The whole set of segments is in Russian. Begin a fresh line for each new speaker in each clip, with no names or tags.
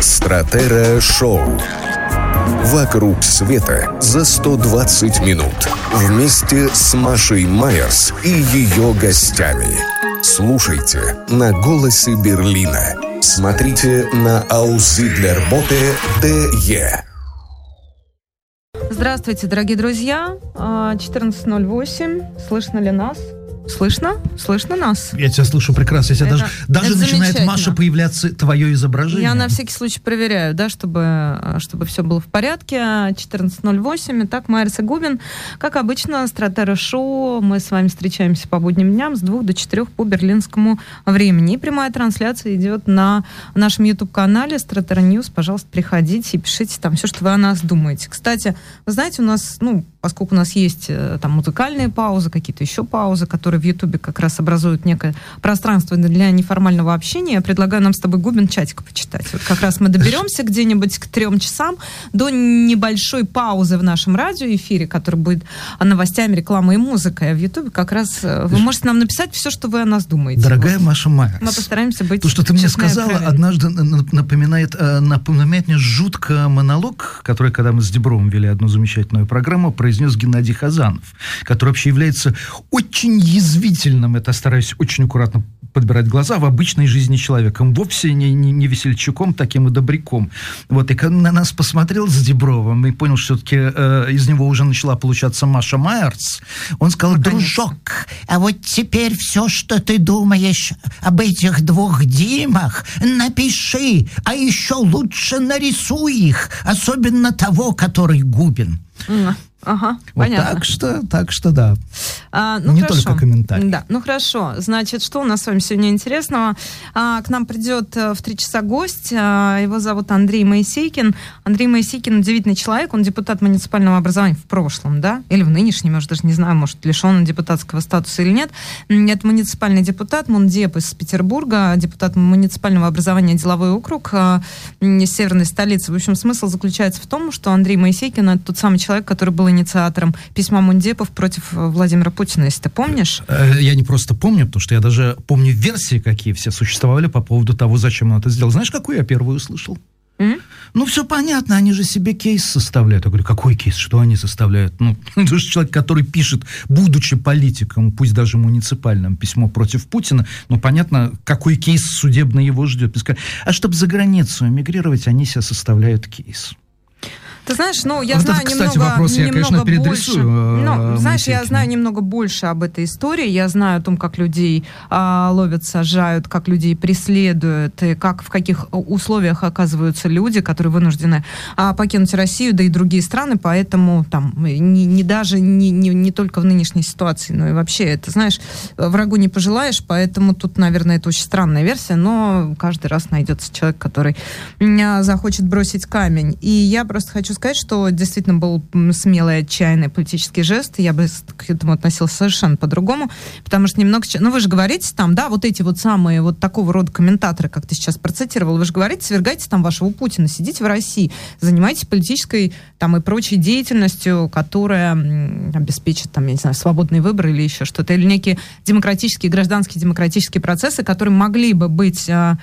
Стратера Шоу. Вокруг света за 120 минут. Вместе с Машей Майерс и ее гостями. Слушайте на «Голосе Берлина». Смотрите на Аузидлерботе ДЕ.
Здравствуйте, дорогие друзья. 14.08. Слышно ли нас? Слышно? Слышно нас?
Я тебя слышу прекрасно. Я тебя
Это-
даже даже
это
начинает. Маша, появляться твое изображение.
Я на всякий случай проверяю, да, чтобы, чтобы все было в порядке. 14.08. Итак, Майерс и Губин. Как обычно, Стратера Шоу. Мы с вами встречаемся по будним дням с двух до четырех по берлинскому времени. И прямая трансляция идет на нашем YouTube-канале Стратера News. Пожалуйста, приходите и пишите там все, что вы о нас думаете. Кстати, вы знаете, у нас, ну, поскольку у нас есть э, там музыкальные паузы, какие-то еще паузы, которые в Ютубе как раз образуют некое пространство для неформального общения, я предлагаю нам с тобой Губин чатик почитать. Вот как раз мы доберемся где-нибудь к трем часам до небольшой паузы в нашем радиоэфире, который будет новостями, рекламой и музыкой. А в Ютубе как раз э, вы можете нам написать все, что вы о нас думаете.
Дорогая
Вот.
Маша Майерс.
Мы постараемся быть
То, что ты мне сказала, однажды напоминает, э, напоминает мне жутко монолог, который, когда мы с Дебровым вели одну замечательную программу, произнес Геннадий Хазанов, который вообще является очень язвительным, это стараюсь очень аккуратно подбирать глаза, в обычной жизни человеком, вовсе не, не, не весельчаком таким и добряком. Вот, и когда на нас посмотрел с Дебровым и понял, что все-таки э, из него уже начала получаться Маша Майерс, он сказал, дружок,
А вот теперь все, что ты думаешь об этих двух Димах, напиши, а еще лучше нарисуй их, особенно того, который Губин.
М, Ага,
вот
понятно.
так что, так что да.
А, ну
Не
хорошо.
только комментарий.
Да, ну хорошо. Значит, что у нас с вами сегодня интересного? А, к нам придет э, в три часа гость. а, его зовут Андрей Моисейкин. Андрей Моисейкин удивительный человек. Он депутат муниципального образования в прошлом, да? Или в нынешнем, может, даже не знаю, может, лишен он депутатского статуса или нет. Это муниципальный депутат, Мундеп из Петербурга, депутат муниципального образования деловой округ а, северной столицы. В общем, смысл заключается в том, что Андрей Моисейкин это тот самый человек, который был инициатором письма Мундепов против э, Владимира Путина, если ты помнишь.
Э, Я не просто помню, потому что я даже помню версии, какие все существовали по поводу того, зачем он это сделал. Знаешь, какую я первую услышал?
М?
Ну, все понятно, они же себе кейс составляют. Я говорю, какой кейс? Что они составляют? Ну, это же человек, который пишет, будучи политиком, пусть даже муниципальным, письмо против Путина, ну, понятно, какой кейс судебный его ждет. А чтобы за границу эмигрировать, они себе составляют кейс.
Ты знаешь, ну, я
Вот
знаю
кстати,
немного,
вопрос я,
немного
конечно,
больше.
переадресую,
Ну,
э,
знаешь, я знаю немного больше об этой истории. Я знаю о том, как людей а, ловят, сажают, как людей преследуют, и как, в каких условиях оказываются люди, которые вынуждены а, покинуть Россию, да и другие страны. Поэтому там не, не даже не, не, не только в нынешней ситуации, но и вообще, это, знаешь, врагу не пожелаешь, поэтому тут, наверное, это очень странная версия, но каждый раз найдется человек, который м, захочет бросить камень. И я просто хочу сказать, что действительно был смелый, отчаянный политический жест. Я бы к этому относилась совершенно по-другому, потому что немного... Ну, вы же говорите там, да, вот эти вот самые вот такого рода комментаторы, как ты сейчас процитировал, вы же говорите, свергайте там вашего Путина, сидите в России, занимайтесь политической там и прочей деятельностью, которая обеспечит там, я не знаю, свободные выборы или еще что-то, или некие демократические, гражданские демократические процессы, которые могли бы быть а,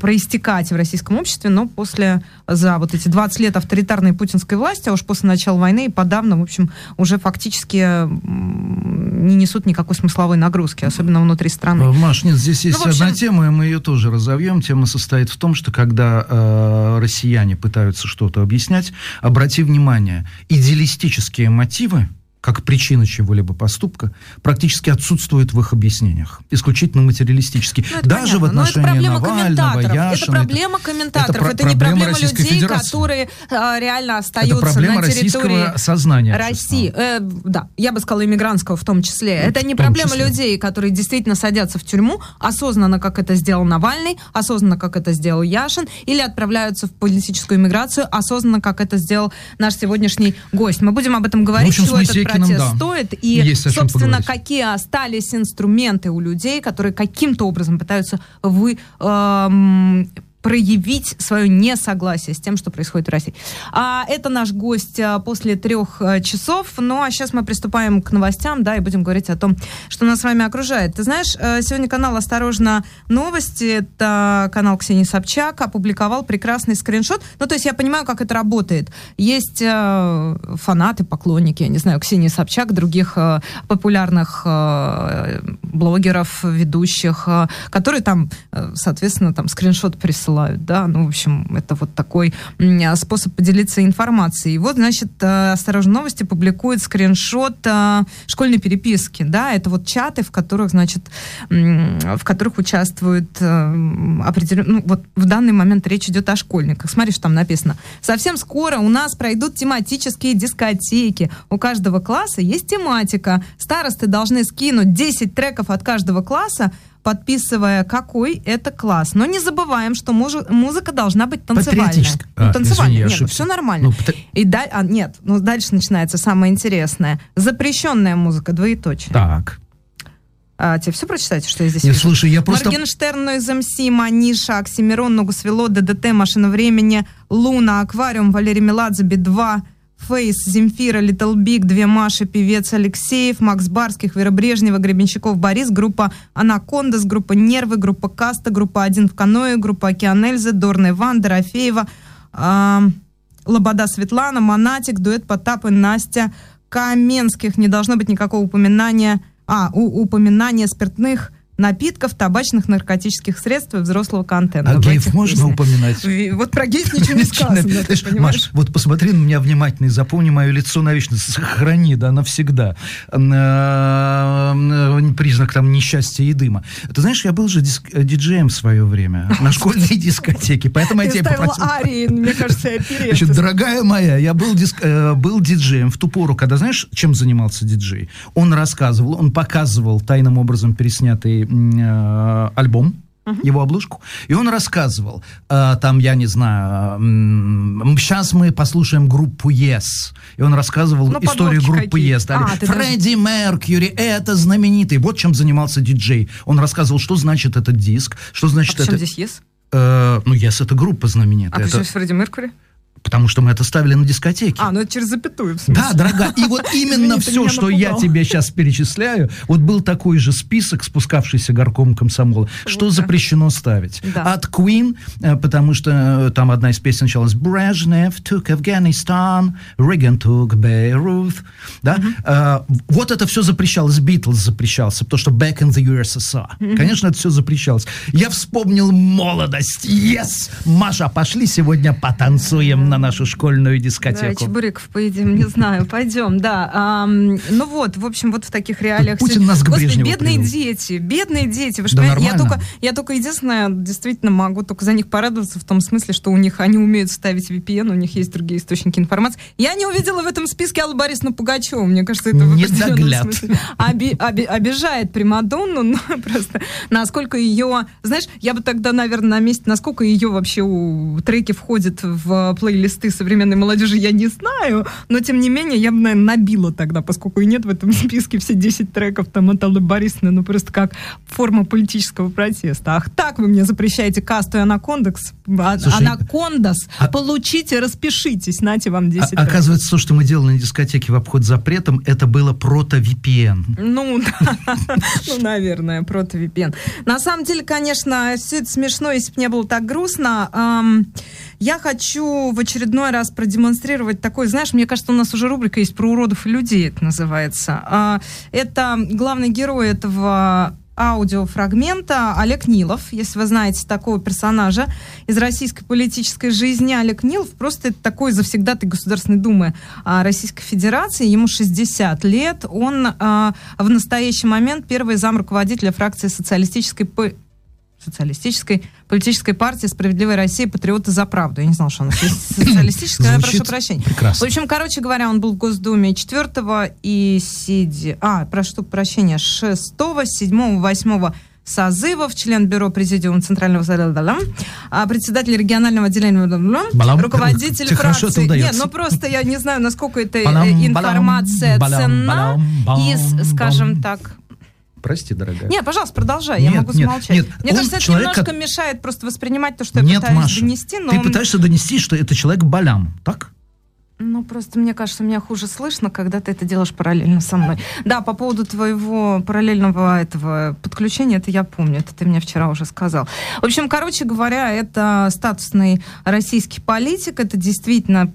проистекать в российском обществе, но после, за вот эти 20 лет авторитарной путинской власти, а уж после начала войны и подавно, в общем, уже фактически не несут никакой смысловой нагрузки, особенно внутри страны.
Э, Маш, нет, здесь есть
Ну, общем-
одна тема, и мы ее тоже разовьем. Тема состоит в том, что когда э, россияне пытаются что-то объяснять, обрати внимание, идеалистические мотивы, как причина чего-либо поступка, практически отсутствуют в их объяснениях. Исключительно материалистические.
Ну, это
Даже в
понятно. Но это
отношении Навального. Яшина.
это проблема комментаторов.
про-
Это, не
проблема
проблема людей,
Федерации.
которые а, реально остаются
Это проблема
на территории
сознания.
России. Э, да, я бы сказала иммигрантского в том числе. это не
в
проблема
числе.
людей, которые действительно садятся в тюрьму, осознанно, как это сделал Навальный, осознанно, как это сделал Яшин, или отправляются в политическую иммиграцию, осознанно, как это сделал наш сегодняшний гость. Мы будем об этом говорить,
общем,
чего этот Протест
да.
стоит, и,
Есть
собственно,
поговорить.
какие остались инструменты у людей, которые каким-то образом пытаются вы, эм, проявить свое несогласие с тем, что происходит в России. А это наш гость а, после трех а, часов. Ну а сейчас мы приступаем к новостям, да, и будем говорить о том, что нас с вами окружает. Ты знаешь, а, сегодня канал «Осторожно, новости», это канал Ксении Собчак, опубликовал прекрасный скриншот. Ну, то есть я понимаю, как это работает. Есть э, фанаты, поклонники, я не знаю, Ксении Собчак, других э, популярных э, блогеров, ведущих, э, которые там, э, соответственно, там скриншот присылают, да, ну, в общем, это вот такой м, способ поделиться информацией. И вот, значит, э, «Осторожно, новости» публикует скриншот э, школьной переписки, да, это вот чаты, в которых, значит, в которых участвуют э, определенно, ну, вот в данный момент речь идет о школьниках. Смотри, что там написано. Совсем скоро у нас пройдут тематические дискотеки. У каждого класса есть тематика. Старосты должны скинуть 10 треков от каждого класса, подписывая, какой это класс. Но не забываем, что мужи- музыка должна быть танцевальная. Ну,
А,
танцевальная.
извини,
Нет, ну,
ошибся.
все нормально.
Ну, пата-
И да, а, нет, ну дальше начинается самое интересное. Запрещенная музыка, двоеточие.
Так.
А, тебе все прочитайте, что я здесь
Не,
вижу?
слушай, я просто...
Моргенштерн, Noize MC, Манижа, Oxxxymiron, Ногу свело, ДДТ, Машина времени, Луна, Аквариум, Валерий Меладзе, Би-2, Face, Земфира, Little Big, Две Маши, Певец Алексеев, Макс Барских, Вера Брежнева, Гребенщиков, Борис, группа Anacondaz, группа Нервы, группа Каста, группа Один в каноэ, группа Океан Эльзы, Дорна Иван, Дорофеева, а, Лобода Светлана, Монатик, дуэт Потап и Настя Каменских. Не должно быть никакого упоминания, а, у, упоминания спиртных напитков, табачных, наркотических средств и взрослого контента.
А
в
геев можно
песнях.
упоминать?
Вот про геев ничего не сказано?
Маш, вот посмотри на меня внимательно и запомни мое лицо навечно. Сохрани, да, навсегда. Э, Признак там несчастья и дыма. Ты знаешь, я был же э, диджеем в свое время на школьной дискотеке, поэтому я
ставила
попросил...
арии, мне кажется.
Значит, дорогая моя, я был, диск- э, был диджеем в ту пору, когда, знаешь, чем занимался диджей? Он рассказывал, он показывал тайным образом переснятый м, э, альбом, его обложку, и он рассказывал, э, там, я не знаю, сейчас мы послушаем группу Yes, и он рассказывал
Ну,
историю группы
какие.
Yes, да,
А, ты даже-
Фредди Меркьюри, это знаменитый, вот чем занимался диджей. Он рассказывал, что значит этот диск, что
А
значит
чем
это...
здесь Yes?
Э, ну, Yes это группа
А
знаменитая,
при
это-
чем здесь Фредди Меркьюри?
Потому что мы это ставили на дискотеке.
А, ну это через запятую, в.
Да, дорогая, и вот именно все, что я тебе сейчас перечисляю, вот был такой же список, спускавшийся горком комсомола, что запрещено ставить. От Queen, э, потому что э, там одна из песен началась «Брежнев took Afghanistan, Reagan took Beirut». Да? Э, Вот это все запрещалось, Битлз запрещался, потому что «Back in the USSR». Конечно, это все запрещалось. Я вспомнил молодость. Yes! Маша, пошли сегодня потанцуем на нашу школьную
Да,
дискотеку.
чебуреков поедим, не знаю, пойдем, да. Ам, ну вот, в общем, вот в таких реалиях...
Путин
всё-
нас к
Господи, бедные
привел.
дети, бедные дети. Вы
Да
я, я только, я только единственное, действительно могу только за них порадоваться в том смысле, что у них, они умеют ставить VPN, у них есть другие источники информации. Я не увидела в этом списке Аллу Борисовну Пугачеву. Мне кажется, это в определенном смысле оби- оби- обижает Примадонну, но просто насколько ее... Знаешь, я бы тогда, наверное, на месте, насколько ее вообще у треки входят в плейлисты современной молодежи, я не знаю, но тем не менее я бы, наверное, набила тогда, поскольку и нет в этом списке все 10 треков там от Аллы Борисовны, ну просто как форма политического протеста. Ах, так вы мне запрещаете касту и анакондекс, а-
Слушай,
анакондас,
а-
получите, распишитесь, нате вам 10
А-
треков.
оказывается, то, что мы делали на дискотеке в обход запретом, это было прото-VPN.
Ну, ну, наверное, прото VPN. На самом деле, конечно, все это смешно, если бы не было так грустно. Я хочу в очередной раз продемонстрировать такой, знаешь, мне кажется, у нас уже рубрика есть про уродов и людей, это называется. А, это главный герой этого аудиофрагмента Олег Нилов, если вы знаете такого персонажа из российской политической жизни. Олег Нилов просто это такой завсегдатый Государственной Думы а, Российской Федерации. Ему 60 лет. Он а, в настоящий момент первый зам руководителя фракции социалистической социалистической политической партии «Справедливая Россия. Патриоты за правду». Я не знала, что она социалистическая, я прошу прощения.
прекрасно.
В общем, короче говоря, он был в Госдуме 4 и 7... А, прошу прощения, 6, 7, 8 созывов, член бюро президиума Центрального Совета, а, председатель регионального отделения,
Балам.
руководитель
Тебе
фракции. Нет, ну просто я не знаю, насколько эта э,
Балам,
информация
балам,
ценна
балам, балам,
из, скажем так,
Прости, дорогая.
Нет, пожалуйста, продолжай, я
Нет,
могу
нет,
смолчать.
нет.
Мне
Он
кажется, это
человек,
немножко
как-
мешает просто воспринимать то, что я
Нет,
пытаюсь
Маша,
донести, но...
ты пытаешься донести, что это человек болям, так?
Ну, просто мне кажется, меня хуже слышно, когда ты это делаешь параллельно со мной. Да, по поводу твоего параллельного этого подключения, это я помню, это ты мне вчера уже сказал. В общем, короче говоря, это статусный российский политик, это действительно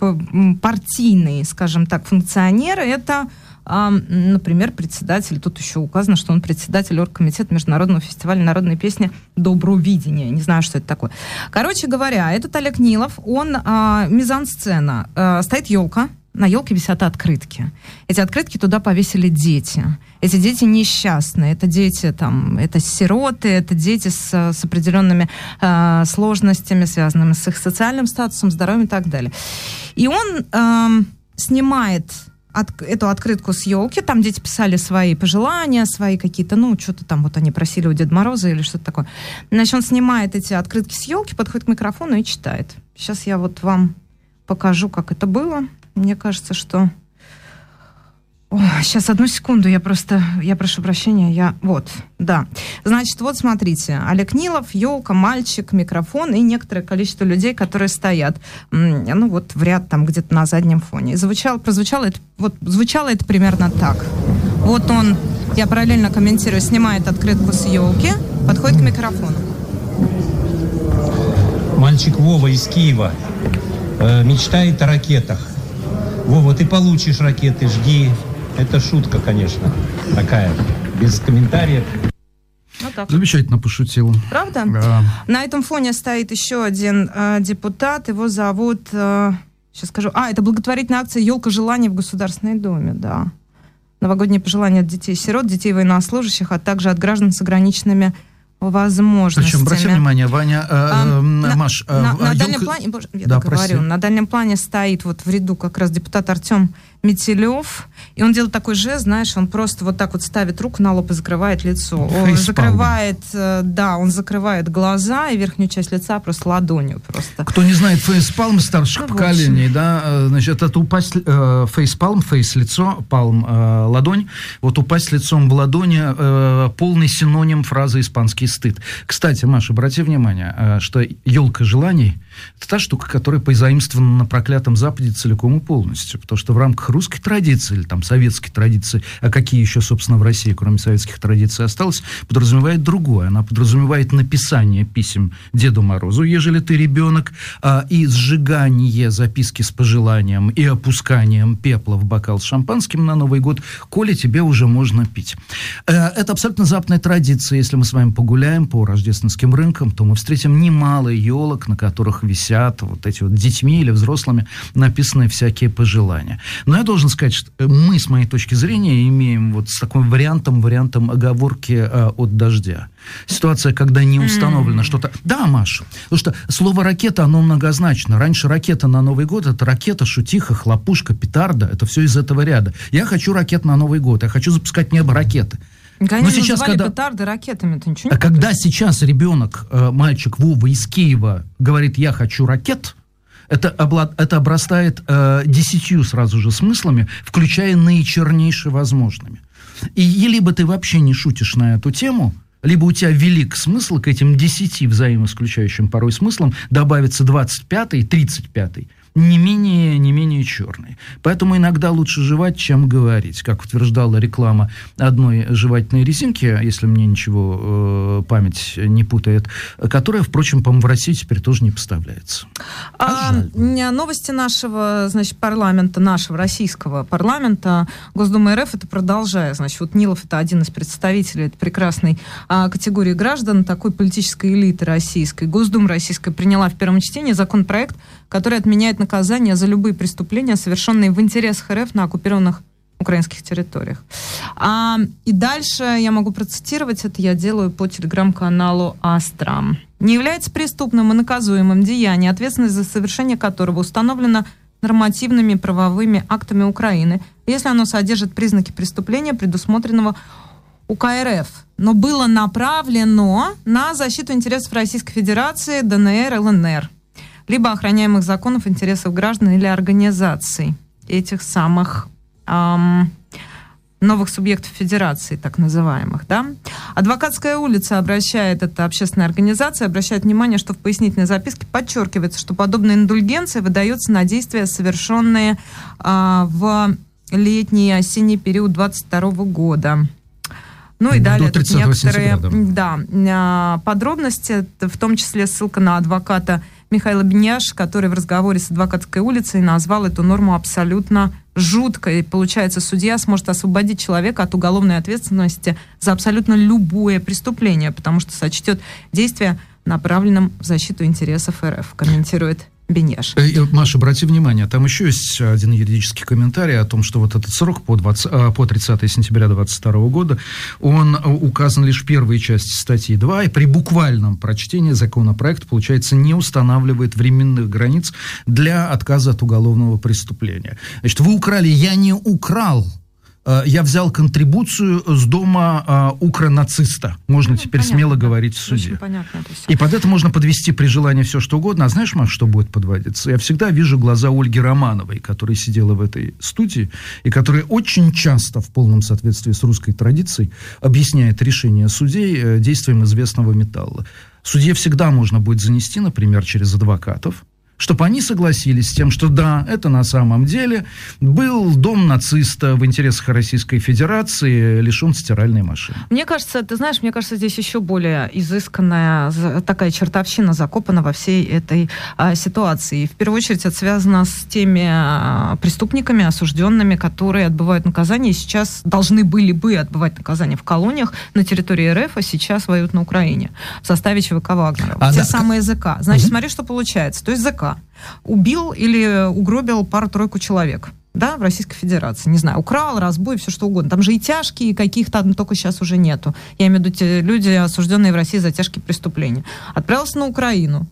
партийный, скажем так, функционер, это а, например, председатель, тут еще указано, что он председатель оргкомитета Международного фестиваля народной песни «Доброго видения». Не знаю, что это такое. Короче говоря, этот Олег Нилов, он а, мизансцена. А, стоит елка, на елке висят открытки. Эти открытки туда повесили дети. Эти дети несчастные. Это дети, там, это сироты, это дети с, с определенными а, сложностями, связанными с их социальным статусом, здоровьем и так далее. И он ам, снимает от- эту открытку с елки, там дети писали свои пожелания, свои какие-то, ну, что-то там вот они просили у Деда Мороза или что-то такое. Значит, он снимает эти открытки с елки, подходит к микрофону и читает. Сейчас я вот вам покажу, как это было. Мне кажется, что... сейчас, одну секунду, я просто, я прошу прощения, я... Вот, да. Значит, вот смотрите, Олег Нилов, елка, мальчик, микрофон и некоторое количество людей, которые стоят, ну вот в ряд там где-то на заднем фоне. И звучало, прозвучало это, вот звучало это примерно так. Вот он, я параллельно комментирую, снимает открытку с елки, подходит к микрофону.
Мальчик Вова из Киева э, мечтает о ракетах. Вова, ты получишь ракеты, жди. Это шутка, конечно, такая, без комментариев.
Ну так.
Замечательно пошутил.
Правда?
Да.
На этом фоне стоит еще один э, депутат. Его зовут... э, сейчас скажу. А, это благотворительная акция «Елка желаний» в Государственной Думе, да. Новогодние пожелания от детей-сирот, детей военнослужащих, а также от граждан с ограниченными возможностями.
Причем, обрати внимание, Ваня, э,
А,
э,
на,
Маш, э,
на- на
э,
дальнем плане, боже, я
Да,
говорю,
прости.
на дальнем плане стоит вот в ряду как раз депутат Артем Метелев, и он делает такой жест, знаешь, он просто вот так вот ставит руку на лоб и закрывает лицо. Он
Фейспалм.
закрывает, э, да, он закрывает глаза и верхнюю часть лица просто ладонью просто.
Кто не знает фейспалм старших
Ну,
поколений, да, э, значит, это упасть э, фейспалм, фейс лицо, палм э, ладонь. Вот упасть лицом в ладони э, полный синоним фразы испанский стыд. Кстати, Маша, обрати внимание, э, что елка желаний это та штука, которая позаимствована на проклятом Западе целиком и полностью. Потому что в рамках русской традиции или там советской традиции, а какие еще, собственно, в России, кроме советских традиций, осталось, подразумевает другое. Она подразумевает написание писем Деду Морозу, ежели ты ребенок, а, и сжигание записки с пожеланием и опусканием пепла в бокал с шампанским на Новый год, коли тебе уже можно пить. Э, Это абсолютно западная традиция. Если мы с вами погуляем по рождественским рынкам, то мы встретим немало елок, на которых висят вот эти вот детьми или взрослыми написанные всякие пожелания. Но я должен сказать, что мы, с моей точки зрения, имеем вот с таким вариантом, вариантом оговорки э, от дождя. Ситуация, когда не установлено что-то... Да, Маша, потому что слово «ракета», оно многозначно. Раньше ракета на Новый год — это ракета, шутиха, хлопушка, петарда. Это все из этого ряда. Я хочу ракет на Новый год. Я хочу запускать в небо ракеты.
Они
Но сейчас, когда-
петарды ракетами, ты ничего не
А когда сейчас ребенок, э, мальчик Вова из Киева, говорит «я хочу ракет», это, обла- это обрастает э, десятью сразу же смыслами, включая наичернейшие возможными. И, и либо ты вообще не шутишь на эту тему, либо у тебя велик смысл к этим десяти взаимоисключающим порой смыслам добавится 25-й, 35-й, не менее, не менее черный. Поэтому иногда лучше жевать, чем говорить. Как утверждала реклама одной жевательной резинки, если мне ничего э, память не путает, которая, впрочем, по-моему, в России теперь тоже не поставляется.
А, ня- новости нашего, значит, парламента, нашего российского парламента, Госдумы РФ, это продолжая, значит, вот Нилов это один из представителей этой прекрасной а, категории граждан, такой политической элиты российской. Госдума российская приняла в первом чтении законопроект, который отменяет наказание за любые преступления, совершенные в интересах РФ на оккупированных украинских территориях. А, и дальше я могу процитировать, это я делаю по телеграм-каналу Астра. Не является преступным и наказуемым деяние, ответственность за совершение которого установлена нормативными правовыми актами Украины, если оно содержит признаки преступления, предусмотренного УК РФ, но было направлено на защиту интересов Российской Федерации, ДНР, ЛНР, либо охраняемых законов интересов граждан или организаций этих самых ам, новых субъектов федерации, так называемых, да. Адвокатская улица обращает, это общественная организация, обращает внимание, что в пояснительной записке подчеркивается, что подобная индульгенция выдается на действия, совершенные а, в летний и осенний период 22 года. Ну и
До
далее тут
30
некоторые
сентября,
да, а, подробности, в том числе ссылка на адвоката Михаила Беняш, который в разговоре с адвокатской улицей назвал эту норму абсолютно жуткой. Получается, судья сможет освободить человека от уголовной ответственности за абсолютно любое преступление, потому что сочтет действие направленным в защиту интересов РФ, комментирует Бенеш.
Э, Маша, обрати внимание, там еще есть один юридический комментарий о том, что вот этот срок по, 20, э, по 30 сентября 2022 года, он э, указан лишь в первой части статьи 2, и при буквальном прочтении законопроект, получается, не устанавливает временных границ для отказа от уголовного преступления. Значит, вы украли, я не украл, я взял контрибуцию с дома э, укронациста. Можно
Ну,
теперь
понятно,
смело
да.
говорить в суде.
Очень понятно всё.
И под это можно подвести при желании все, что угодно. А знаешь, Маш, что будет подводиться? Я всегда вижу глаза Ольги Романовой, которая сидела в этой студии, и которая очень часто, в полном соответствии с русской традицией, объясняет решение судей э, действием известного металла. Судье всегда можно будет занести, например, через адвокатов, чтобы они согласились с тем, что да, это на самом деле был дом нациста в интересах Российской Федерации, лишен стиральной машины.
Мне кажется, ты знаешь, мне кажется, здесь еще более изысканная такая чертовщина закопана во всей этой а, ситуации. И в первую очередь это связано с теми а, преступниками, осужденными, которые отбывают наказание и сейчас должны были бы отбывать наказание в колониях на территории РФ, а сейчас воюют на Украине в составе ЧВК Вагнера.
А
Те
да,
самые ЗК. Значит, смотри, что получается. То есть ЗК убил или угробил пару-тройку человек да, в Российской Федерации. Не знаю, украл, разбой, все что угодно. Там же и тяжкие каких-то, но только сейчас уже нету. Я имею в виду те люди, осужденные в России за тяжкие преступления. Отправился на Украину,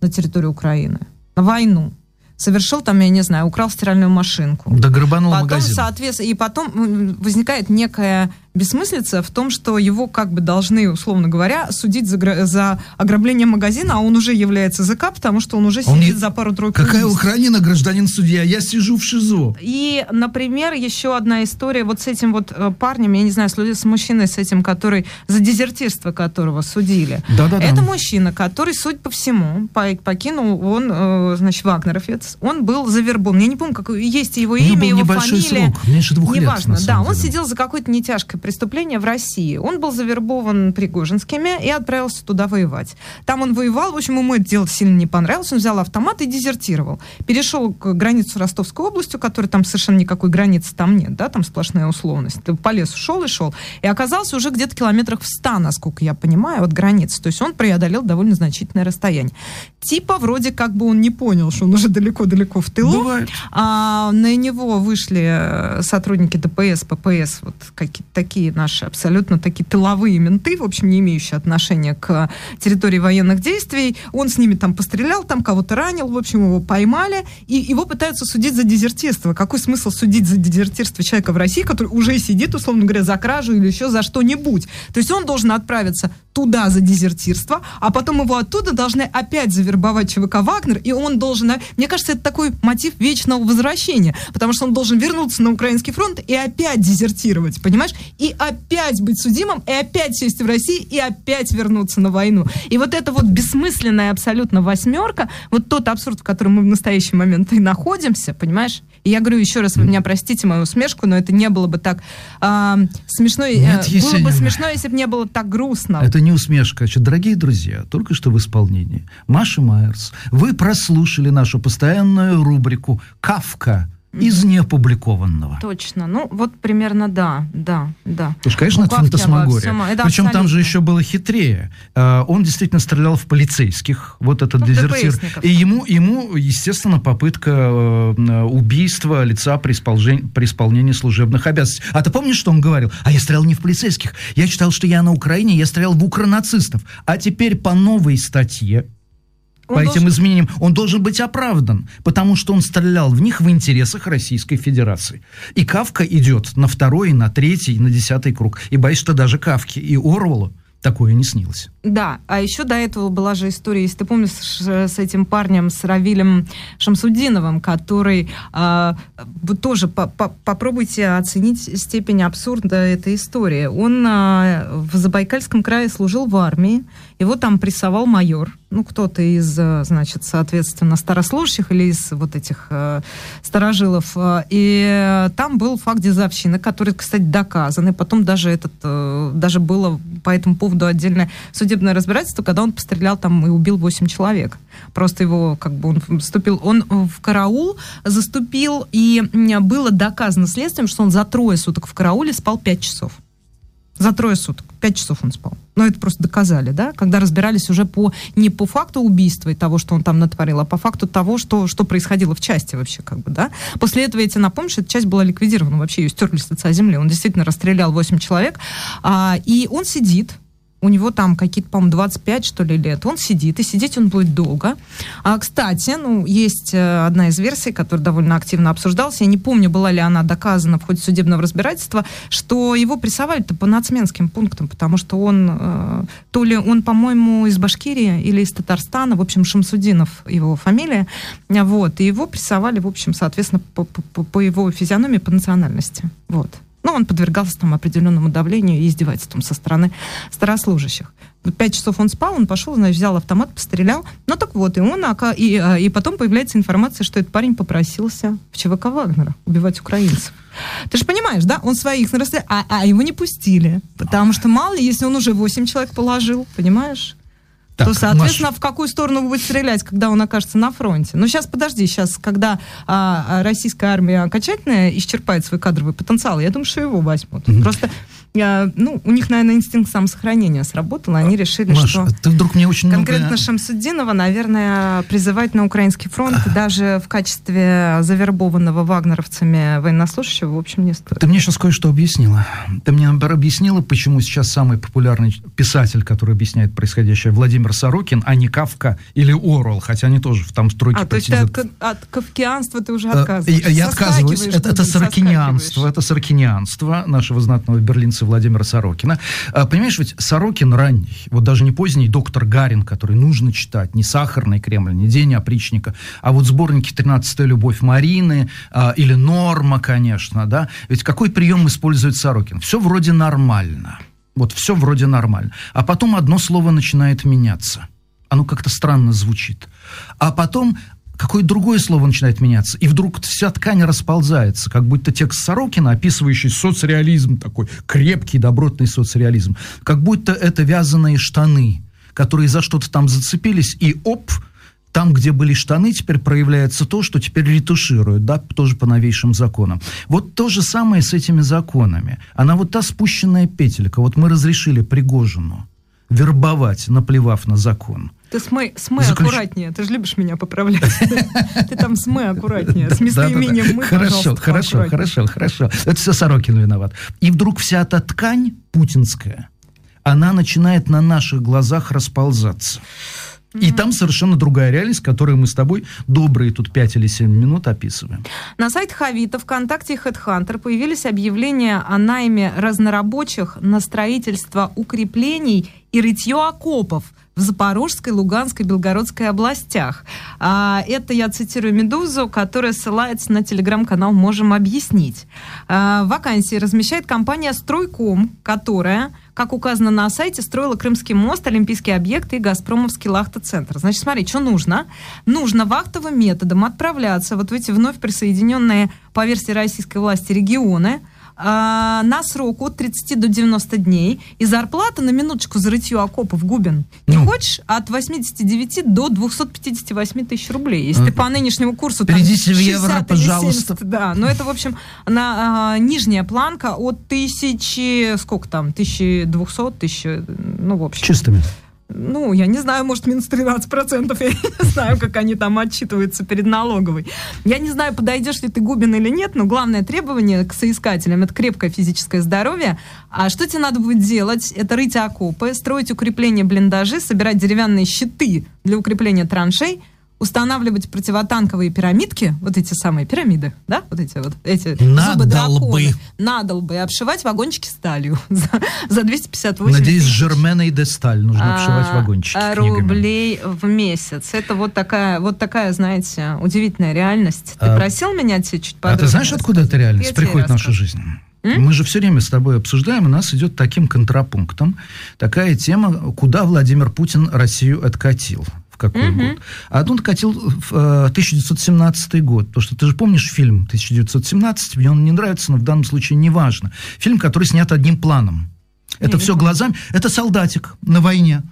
на территорию Украины, на войну. Совершил там, я не знаю, украл стиральную машинку.
Да грабанул
Потом,
магазин.
соответственно, и потом возникает некая бессмыслица в том, что его как бы должны, условно говоря, судить за, за ограбление магазина, а он уже является ЗК, потому что он уже
Он
сидит
не-
за пару-тройку
Какая
убийств.
Украина, гражданин судья? Я сижу в ШИЗО.
И, например, еще одна история вот с этим вот э, парнем, я не знаю, с, мужчиной с этим, который за дезертирство которого судили.
Да-да-да.
Это мужчина, который, суть по всему, по- покинул, он, э, значит, вагнеровец, он был завербован. Я не помню, как есть его имя, его фамилия.
срок, меньше двух лет,
Неважно,
на
да, он сидел за какое-то нетяжкое преступление в России. Он был завербован Пригожинскими и отправился туда воевать. Там он воевал, в общем, ему это дело сильно не понравилось, он взял автомат и дезертировал. Перешел к границу Ростовской областью, которой там совершенно никакой границы там нет, да, там сплошная условность. Ты по лесу шел и шел, и оказался уже где-то километрах в 100, насколько я понимаю, от границы. То есть он преодолел довольно значительное расстояние. Типа вроде как бы он не понял, что он уже далеко-далеко в тылу.
Бывает.
А на него вышли э, сотрудники ДПС, ППС, вот какие такие наши абсолютно такие тыловые менты, в общем, не имеющие отношения к территории военных действий. Он с ними там пострелял, там кого-то ранил, в общем, его поймали, и его пытаются судить за дезертирство. Какой смысл судить за дезертирство человека в России, который уже сидит, условно говоря, за кражу или еще за что-нибудь? То есть он должен отправиться туда за дезертирство, а потом его оттуда должны опять завербовать ЧВК «Вагнер», и он должен... а, Мне кажется, это такой мотив вечного возвращения, потому что он должен вернуться на украинский фронт и опять дезертировать, понимаешь? И опять быть судимым, и опять сесть в России, и опять вернуться на войну. И вот эта вот бессмысленная абсолютно восьмерка, вот тот абсурд, в котором мы в настоящий момент и находимся, понимаешь? И я говорю еще раз, вы меня простите мою усмешку, но это не было бы так а, смешно, э,
Нет,
было бы
Есенина.
смешно, если бы не было так грустно.
Это не усмешка. Значит, дорогие друзья, только что в исполнении Маша Майерс, вы прослушали нашу постоянную рубрику «Кавка» из неопубликованного.
Точно. Ну, вот примерно да, да, да.
Что, конечно, это
Бабки обо
фантасмагория.
всем. Это
Причем там же
абсолютно.
еще было хитрее. Э, Он действительно стрелял в полицейских, вот этот
Ну,
дезертир. И ему, ему, естественно, попытка э, убийства лица при, исполжен- при исполнении служебных обязанностей. А ты помнишь, что он говорил? А я стрелял не в полицейских. Я читал, что я на Украине, я стрелял в укронацистов. А теперь по новой статье
Он
по этим
должен-
изменениям, он должен быть оправдан, потому что он стрелял в них в интересах Российской Федерации. И Кавка идет на второй, на третий, на десятый круг. И боюсь, что даже Кавке и Орвалу такое не снилось.
Да, а еще до этого была же история, если ты помнишь, с, этим парнем, с Равилем Шамсудиновым, который э, тоже по -по попробуйте оценить степень абсурда этой истории. Он э, в Забайкальском крае служил в армии, его там прессовал майор, ну, кто-то из, э, значит, соответственно, старослужащих или из вот этих э, старожилов. Э, и там был факт дезовщины, который, кстати, доказан. И потом даже этот, э, даже было по этому поводу отдельное судебное разбирательство, когда он пострелял там и убил 8 человек. Просто его, как бы, он вступил, он в караул заступил, и было доказано следствием, что он за трое суток в карауле спал 5 часов. За трое суток. Пять часов он спал. Но это просто доказали, да, когда разбирались уже по не по факту убийства и того, что он там натворил, а по факту того, что, что происходило в части вообще, как бы, да. После этого, я тебе напомню, что эта часть была ликвидирована, вообще ее стерли с лица земли. Он действительно расстрелял 8 человек, а, и он сидит, у него там какие-то, по-моему, 25, что ли, лет. Он сидит, и сидеть он будет долго. А, кстати, ну, есть э, одна из версий, которая довольно активно обсуждалась. Я не помню, была ли она доказана в ходе судебного разбирательства, что его прессовали-то по нацменским пунктам, потому что он, э, то ли он, по-моему, из Башкирии или из Татарстана, в общем, Шамсудинов его фамилия, вот, и его прессовали, в общем, соответственно, по, по, по его физиономии, по национальности, вот. Ну, он подвергался там определенному давлению и издевательствам со стороны старослужащих. Пять часов он спал, он пошел, значит, взял автомат, пострелял. Ну так вот, и он, и, а, и потом появляется информация, что этот парень попросился в ЧВК Вагнера убивать украинцев. Ты же понимаешь, да? Он своих расстрелял, а, а его не пустили. Потому что мало ли, если он уже восемь человек положил, понимаешь? Так, то, соответственно, наш... в какую сторону вы будете стрелять, когда он окажется на фронте? Ну, сейчас, подожди, сейчас, когда а, а российская армия окончательно исчерпает свой кадровый потенциал, я думаю, что его возьмут. Mm-hmm. Просто ну, у них, наверное, инстинкт самосохранения сработал, они решили,
Маша,
что
ты вдруг мне очень
конкретно
много...
Шамсуддинова, наверное, призывать на украинский фронт даже в качестве завербованного вагнеровцами военнослужащего, в общем, не стоит.
Ты мне сейчас кое-что объяснила. Ты мне, например, объяснила, почему сейчас самый популярный писатель, который объясняет происходящее, Владимир Сорокин, а не Кавка или Орел, хотя они тоже в там стройке
А, то есть ты от, от кавкианства ты уже э, отказываешься?
Я, я отказываюсь. Это, это сорокинианство, это сорокинианство нашего знатного берлинца пьесы Владимира Сорокина. А, понимаешь, ведь Сорокин ранний, вот даже не поздний доктор Гарин, который нужно читать, не «Сахарный Кремль», не «День опричника», а вот сборники «Тринадцатая любовь Марины» а, или «Норма», конечно, да. Ведь какой прием использует Сорокин? Все вроде нормально. Вот все вроде нормально. А потом одно слово начинает меняться. Оно как-то странно звучит. А потом какое другое слово начинает меняться, и вдруг вся ткань расползается, как будто текст Сорокина, описывающий соцреализм, такой крепкий, добротный соцреализм, как будто это вязаные штаны, которые за что-то там зацепились, и оп, там, где были штаны, теперь проявляется то, что теперь ретушируют, да, тоже по новейшим законам. Вот то же самое с этими законами. Она вот та спущенная петелька. Вот мы разрешили Пригожину вербовать, наплевав на закон –
ты смы, смы Заключ... аккуратнее. Ты же любишь меня поправлять. Ты там смы аккуратнее. С местоимением мы,
Хорошо, хорошо, хорошо, хорошо. Это все Сорокин виноват. И вдруг вся эта ткань путинская, она начинает на наших глазах расползаться. И mm-hmm. там совершенно другая реальность, которую мы с тобой добрые тут 5 или 7 минут описываем.
На сайте Хавита, ВКонтакте и HeadHunter появились объявления о найме разнорабочих на строительство укреплений и рытье окопов – в Запорожской, Луганской, Белгородской областях. А, это я цитирую «Медузу», которая ссылается на телеграм-канал «Можем объяснить». А, вакансии размещает компания «Стройком», которая как указано на сайте, строила Крымский мост, Олимпийский объект и Газпромовский лахта-центр. Значит, смотри, что нужно? Нужно вахтовым методом отправляться вот в эти вновь присоединенные по версии российской власти регионы, а, на срок от 30 до 90 дней, и зарплата на минуточку за рытье окопов Губин. Не ну. хочешь? От 89 до 258 тысяч рублей. Если а, ты по нынешнему курсу...
Перейдите в евро, пожалуйста.
70, да, но это, в общем, на а, нижняя планка от тысячи... Сколько там? 1200, тысячи... Ну, в общем.
Чистыми
ну, я не знаю, может, минус 13%, я не знаю, как они там отчитываются перед налоговой. Я не знаю, подойдешь ли ты Губин или нет, но главное требование к соискателям – это крепкое физическое здоровье. А что тебе надо будет делать? Это рыть окопы, строить укрепления блиндажи, собирать деревянные щиты для укрепления траншей – устанавливать противотанковые пирамидки, вот эти самые пирамиды, да, вот эти вот, эти
Надо
зубы дракона,
бы.
надо бы, и обшивать вагончики сталью за, за 258
Надеюсь,
тысяч.
Жермена и Десталь нужно обшивать
а,
вагончики
а,
книгами.
рублей в месяц. Это вот такая, вот такая, знаете, удивительная реальность. Ты
А,
просил меня тебе чуть
А
подробнее
ты знаешь, откуда эта реальность
Я
приходит в нашу жизнь? Мы же все время с тобой обсуждаем, у нас идет таким контрапунктом такая тема, куда Владимир Путин Россию откатил. В какой
Мгм.
год? А он откатил в э, 1917 год. Потому что ты же помнишь фильм 1917, мне он не нравится, но в данном случае не важно. Фильм, который снят одним планом. Это все глазами. Это солдатик на войне.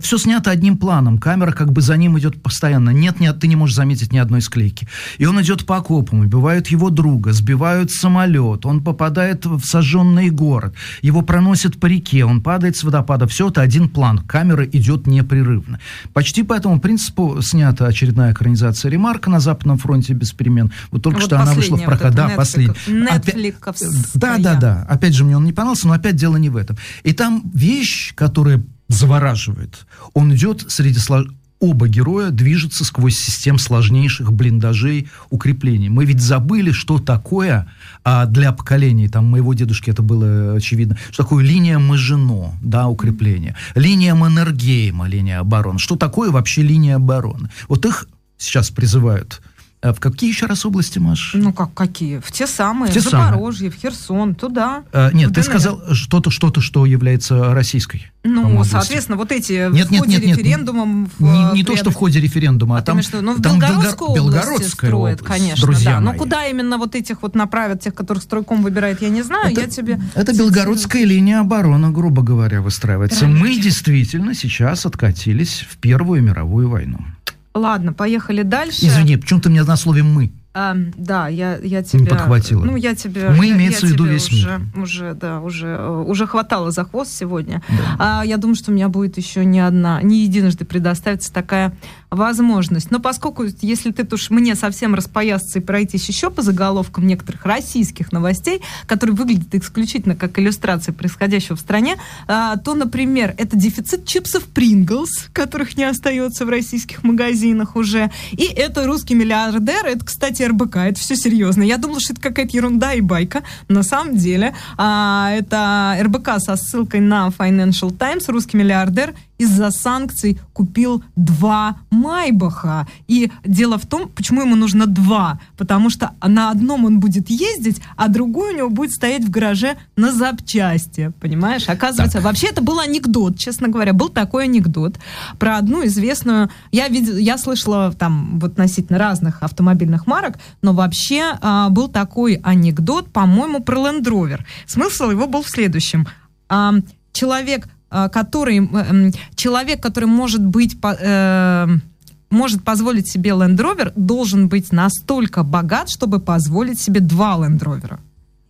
Все снято одним планом. Камера как бы за ним идет постоянно. Нет, нет, ты не можешь заметить ни одной склейки. И он идет по окопам, убивают его друга, сбивают самолет, он попадает в сожженный город, его проносят по реке, он падает с водопада. Все это один план. Камера идет непрерывно. Почти по этому принципу снята очередная экранизация «Ремарка» на Западном фронте без перемен. Вот только
Вот
что она вышла в прокат.
вот
Да, последняя.
Netflix-
Опять-
Netflix-овская.
Да, да, да. Опять же, мне он не понравился, но опять дело не в этом. И там вещь, которая завораживает. Он идет среди слож- Оба героя движутся сквозь систем сложнейших блиндажей, укреплений. Мы ведь забыли, что такое а для поколений, там, моего дедушки это было очевидно, что такое линия Мажино, да, укрепления, линия Маннергейма, линия обороны. Что такое вообще линия обороны? Вот их сейчас призывают. А в какие еще раз области, Маш?
Ну как, какие? В те самые.
В те
в
самые.
Запорожье, в Херсон, туда.
А, нет,
в
ты сказал что-то, что-то, что является российской.
Ну, соответственно, вот эти
Нет,
в
нет,
ходе
нет, нет.
референдума... в,
Не,
э,
не то, что в ходе референдума, а,
А
там,
виду, ну, в
там
Белгородской
Белгор-
области
Белгородская
строят,
область,
конечно,
друзья
да. Но
мои.
куда именно вот этих вот направят, тех, которых стройком выбирает, я не знаю.
Это,
я тебе...
это белгородская линия обороны, грубо говоря, выстраивается. Мы действительно сейчас откатились в Первую мировую войну.
Ладно, поехали дальше.
Извини, почему ты мне на слове «мы»?
А, да, я, я тебя...
подхватила.
Ну, я тебе...
Мы
я-
имеется
я
в виду весь
уже,
мир.
Уже, да, уже, э, уже хватало за хвост сегодня. А, я думаю, что у меня будет еще не одна, не единожды предоставится такая возможность. Но поскольку, если ты уж мне совсем распоясаться и пройтись еще по заголовкам некоторых российских новостей, которые выглядят исключительно как иллюстрация происходящего в стране, а, то, например, это дефицит чипсов Принглс, которых не остается в российских магазинах уже, и это русский миллиардер, это, кстати, РБК, это все серьезно. Я думала, что это какая-то ерунда и байка. На самом деле, а, это РБК со ссылкой на Financial Times, русский миллиардер из-за санкций купил два Майбаха. И дело в том, почему ему нужно два. Потому что на одном он будет ездить, а другой у него будет стоять в гараже на запчасти. Понимаешь? Оказывается, вообще это был анекдот, честно говоря. Был такой анекдот про одну известную... Я, видела, я слышала там вот относительно разных автомобильных марок, но вообще а, был такой анекдот, по-моему, про Land Rover. Смысл его был в следующем. А, человек который м, м, человек, который может быть э, может позволить себе Land Rover, должен быть настолько богат, чтобы позволить себе два Land Rover.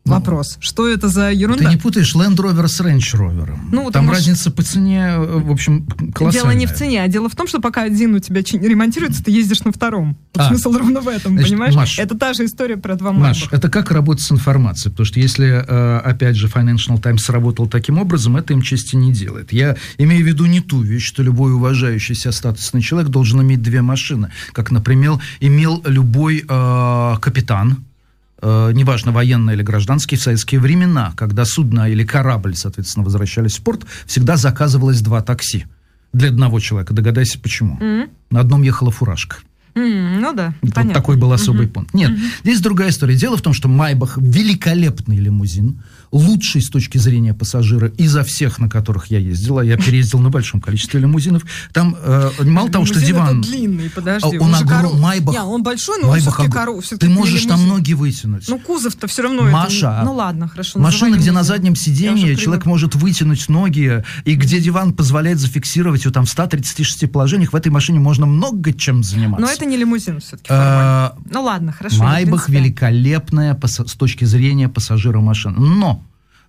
Ну,
Вопрос, что это за ерунда?
Ты не путаешь Land Rover с Range Rover.
Ну,
Там
может-
разница по цене, в общем, колоссальная.
Дело не в цене, а дело в том, что пока один у тебя чин- ремонтируется, ты ездишь на втором. Вот
А.
смысл ровно в этом,
Значит,
понимаешь?
Маш,
это та же история про два
Маш, это как работать с информацией? Потому что если, э, опять же, Financial Times сработал таким образом, это им чести не делает. Я имею в виду не ту вещь, что любой уважающий себя статусный человек должен иметь две машины. Как, например, имел любой э, капитан, э, неважно, военный или гражданский, в советские времена, когда судно или корабль, соответственно, возвращались в порт, всегда заказывалось два такси. Для одного человека. Догадайся, почему.
М?
На одном ехала фуражка.
М, ну да,
Вот
понятно.
такой был особый пункт. Нет, здесь другая история. Дело в том, что Майбах великолепный лимузин, лучший с точки зрения пассажира изо всех, на которых я ездил, а я переездил на большом количестве лимузинов. Там э, мало того, что диван...
длинный, подожди.
А он
же
огром-
коров-
Майбах-
он большой, но
Майбах
он все-таки коров.
Ты можешь там ноги вытянуть.
Ну, кузов-то все равно...
Маша,
это... Ну, ладно, хорошо.
Машина, где на заднем
уже
человек может вытянуть ноги, и где диван позволяет зафиксировать его там в 136 положениях, в этой машине можно много чем заниматься.
Это не лимузин все-таки.
А,
Ну ладно, хорошо.
Майбах великолепная с точки зрения пассажира машина. Но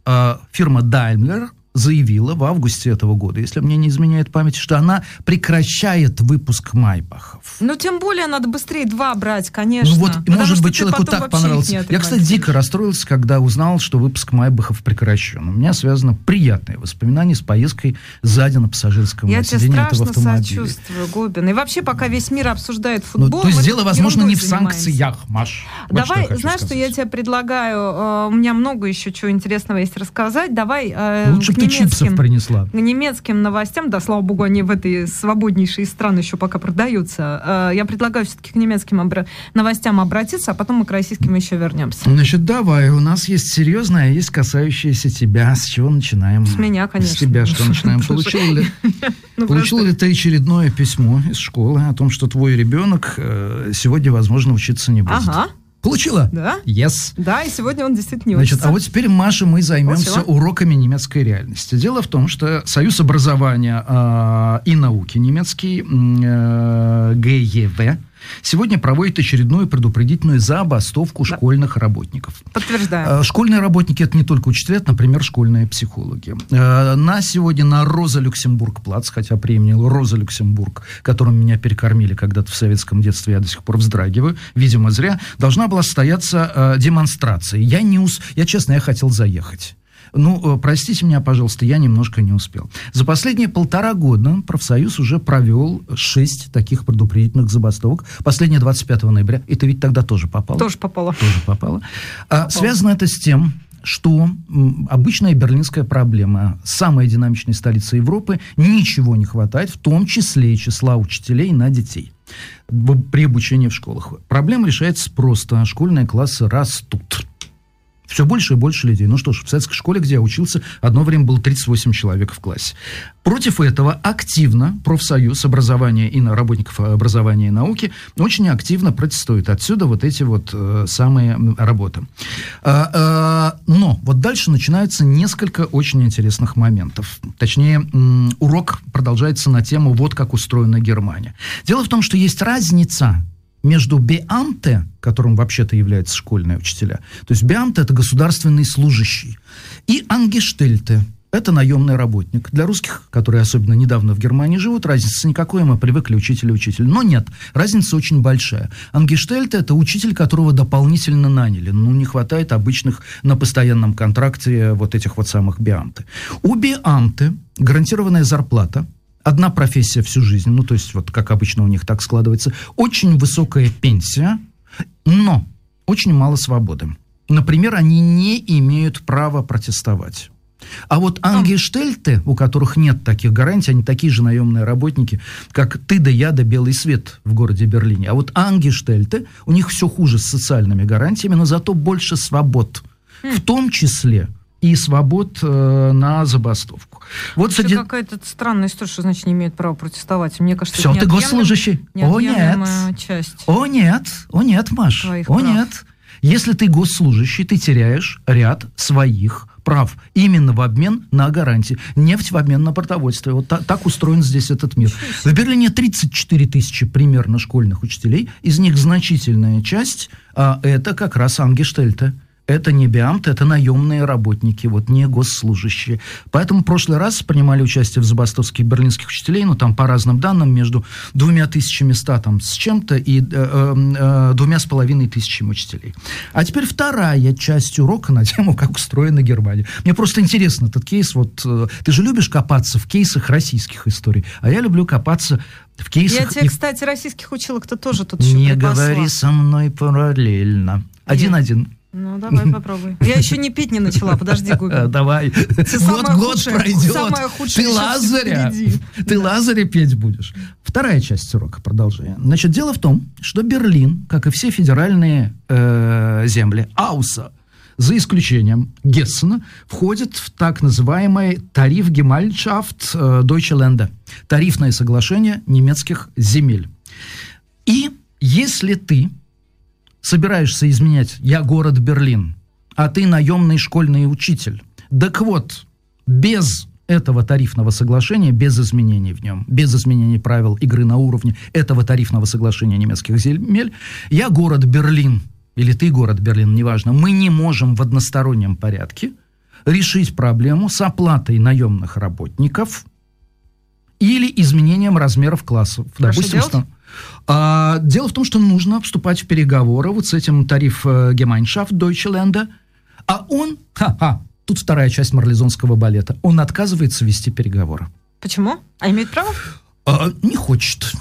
э, фирма Daimler заявила в августе этого года, если мне не изменяет память, что она прекращает выпуск майбахов.
Ну, тем более надо быстрее два брать, конечно.
Ну вот,
Потому
может
что
быть, человеку так понравилось. Я, кстати, дико расстроился, когда узнал, что выпуск майбахов прекращен. У меня связано приятное воспоминание с поездкой сзади на пассажирском
Я
сиденье этого
страшно
автомобиля.
сочувствую, Гобин. И вообще, пока весь мир обсуждает
Ну,
футбол,
то есть дело, возможно, не в санкциях, Маш. Вот что
Давай,
я хочу
знаешь, что я
сказать.
тебе предлагаю? Э, У меня много еще чего интересного есть рассказать. Давай э,
Лучше
немецким,
принесла.
немецким новостям. Да, слава богу, они в этой свободнейшей из стран еще пока продаются. Э, Я предлагаю все-таки к немецким обра- новостям обратиться, а потом мы к российским еще вернемся.
Значит, давай, у нас есть серьезное, есть касающееся тебя. С чего начинаем?
С меня, конечно.
С тебя что начинаем? Получил ли,
Ну,
получил ли ты очередное письмо из школы о том, что твой ребенок э, сегодня, возможно, учиться не будет?
Ага,
Получила?
да.
Yes.
Да, и сегодня он действительно не
Значит,
учится.
а вот теперь, Маша, мы займемся
Получила.
уроками немецкой реальности. Дело в том, что Союз образования э, и науки немецкий, э, ГЕВ, сегодня проводит очередную предупредительную забастовку
Да.
школьных работников.
Подтверждаю.
Э, Школьные работники это не только учителя, это, например, школьные психологи. Э, На сегодня на Роза Люксембург плац, хотя применил Роза Люксембург, которым меня перекормили когда-то в советском детстве, я до сих пор вздрагиваю, видимо, зря, должна была состояться э, демонстрация. Я не ус... Я, честно, я хотел заехать. Ну, э, простите меня, пожалуйста, я немножко не успел. За последние полтора года профсоюз уже провел шесть таких предупредительных забастовок. Последняя 25 ноября. И ты ведь тогда тоже попал
Тоже попало.
тоже попало. А, связано это с тем, что обычная берлинская проблема. Самая динамичная столица Европы. Ничего не хватает, в том числе и числа учителей на детей при обучении в школах. Проблема решается просто. Школьные классы растут. Все больше и больше людей. Ну что ж, в советской школе, где я учился, одно время было 38 человек в классе. Против этого активно профсоюз образования и на- работников образования и науки очень активно протестует. Отсюда вот эти вот э, самые работы. А, а, но вот дальше начинаются несколько очень интересных моментов. Точнее, урок продолжается на тему «Вот как устроена Германия». Дело в том, что есть разница между Беамте, которым вообще-то являются школьные учителя, то есть Беамте это государственный служащий, и Ангештельте, это наемный работник. Для русских, которые особенно недавно в Германии живут, разницы никакой, мы привыкли учитель и учитель. Но нет, разница очень большая. Ангештельте – это учитель, которого дополнительно наняли. Ну, не хватает обычных на постоянном контракте вот этих вот самых биамты. У биамты гарантированная зарплата, одна профессия всю жизнь, ну, то есть вот как обычно у них так складывается, очень высокая пенсия, но очень мало свободы. Например, они не имеют права протестовать. А вот ангештельты, у которых нет таких гарантий, они такие же наемные работники, как ты да я да белый свет в городе Берлине. А вот ангештельты, у них все хуже с социальными гарантиями, но зато больше свобод. В том числе и свобод э, на забастовку. Вот
Вообще
среди-
какая-то странная история, что значит не имеет права протестовать. Мне кажется,
Все,
это
ты госслужащий. О, нет.
часть.
О нет, о нет, Маш,
Твоих
о
прав.
нет. Если ты госслужащий, ты теряешь ряд своих прав. Именно в обмен на гарантии. Нефть в обмен на продовольствие. Вот та- так устроен здесь этот мир. В Берлине 34 тысячи примерно школьных учителей. Из них значительная часть а, это как раз ангештельте. Это не биамт, это наемные работники, вот не госслужащие. Поэтому в прошлый раз принимали участие в забастовке берлинских учителей, ну там по разным данным, между двумя тысячами ста там с чем-то и э, э, э, двумя с половиной тысячами учителей. А теперь вторая часть урока на тему, как устроена Германия. Мне просто интересно этот кейс. Вот э, ты же любишь копаться в кейсах российских историй, а я люблю копаться в
Я
кейсах...
тебе,
и-
кстати, российских учила, кто тоже тут еще
Не
припасла.
говори со мной параллельно. Один-один.
Ну, давай попробуй. Я еще не пить не начала, подожди, Гугл.
Давай. Год, год пройдет.
самое худшее
Ты Лазаря. Ты Лазаря петь будешь. Вторая часть урока продолжение. Значит, дело в том, что Берлин, как и все федеральные э, земли, Ауса, за исключением Гессена, входит в так называемый тариф Гемальшафт э, Deutsche Länder. Тарифное соглашение немецких земель. И если ты собираешься изменять «я город Берлин», а ты наемный школьный учитель. Так вот, без этого тарифного соглашения, без изменений в нем, без изменений правил игры на уровне этого тарифного соглашения немецких земель, я город Берлин, или ты город Берлин, неважно, мы не можем в одностороннем порядке решить проблему с оплатой наемных работников или изменением размеров классов.
Хорошо
Допустим,
делать?
А, дело в том, что нужно вступать в переговоры вот с этим тариф э, Gemeinschaft Deutschland, а он, ха-ха, тут вторая часть марлезонского балета, он отказывается вести переговоры.
Почему? А имеет право?
А, не хочет.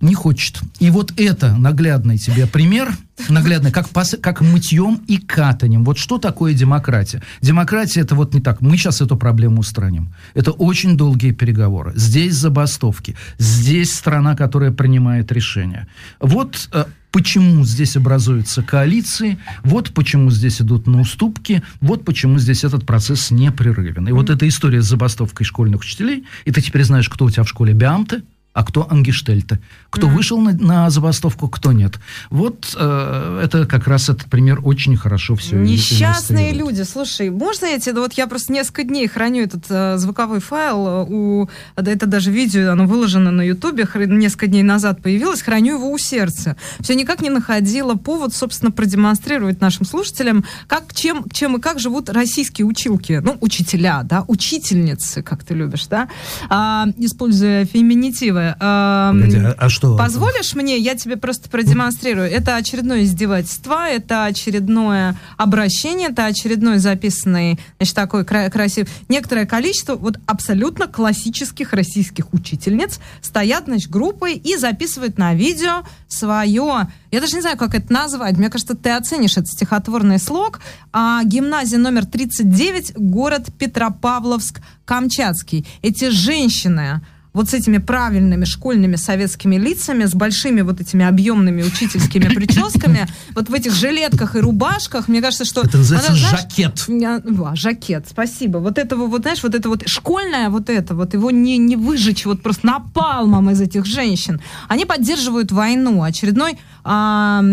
Не хочет. И вот это наглядный тебе пример, наглядный, как, пос- как мытьем и катанием. Вот что такое демократия? Демократия это вот не так. Мы сейчас эту проблему устраним. Это очень долгие переговоры. Здесь забастовки. Здесь страна, которая принимает решения. Вот э, почему здесь образуются коалиции, вот почему здесь идут на уступки, вот почему здесь этот процесс непрерывен. И вот эта история с забастовкой школьных учителей, и ты теперь знаешь, кто у тебя в школе Биамты, а кто ангештельты. Кто вышел на, на забастовку, кто нет. Вот э, это как раз этот пример очень хорошо все
Несчастные люди. Слушай, можно я тебе... Вот я просто несколько дней храню этот э, звуковой файл. э, У, это даже видео, оно выложено на Ютубе. хр- Несколько дней назад появилось. Храню его у сердца. Все никак не находила повод, собственно, продемонстрировать нашим слушателям, как, чем, чем и как живут российские училки. Ну, учителя, да, учительницы, как ты любишь, да, А, используя феминитивы. А,
а, что?
Позволишь мне, я тебе просто продемонстрирую. Это очередное издевательство, это очередное обращение, это очередной записанный, значит, такой кра- красивый. Некоторое количество вот абсолютно классических российских учительниц стоят, значит, группой и записывают на видео свое, я даже не знаю, как это назвать, мне кажется, ты оценишь этот стихотворный слог. А, гимназия номер 39, город Петропавловск-Камчатский. Эти женщины вот с этими правильными школьными советскими лицами, с большими вот этими объемными учительскими прическами, вот в этих жилетках и рубашках, мне кажется, что...
Это называется
она, знаешь,
жакет.
я- а, жакет, спасибо. Вот этого вот, знаешь, вот это вот школьное вот это, вот его не, не выжечь вот просто напалмом из этих женщин. Они поддерживают войну. Очередной а,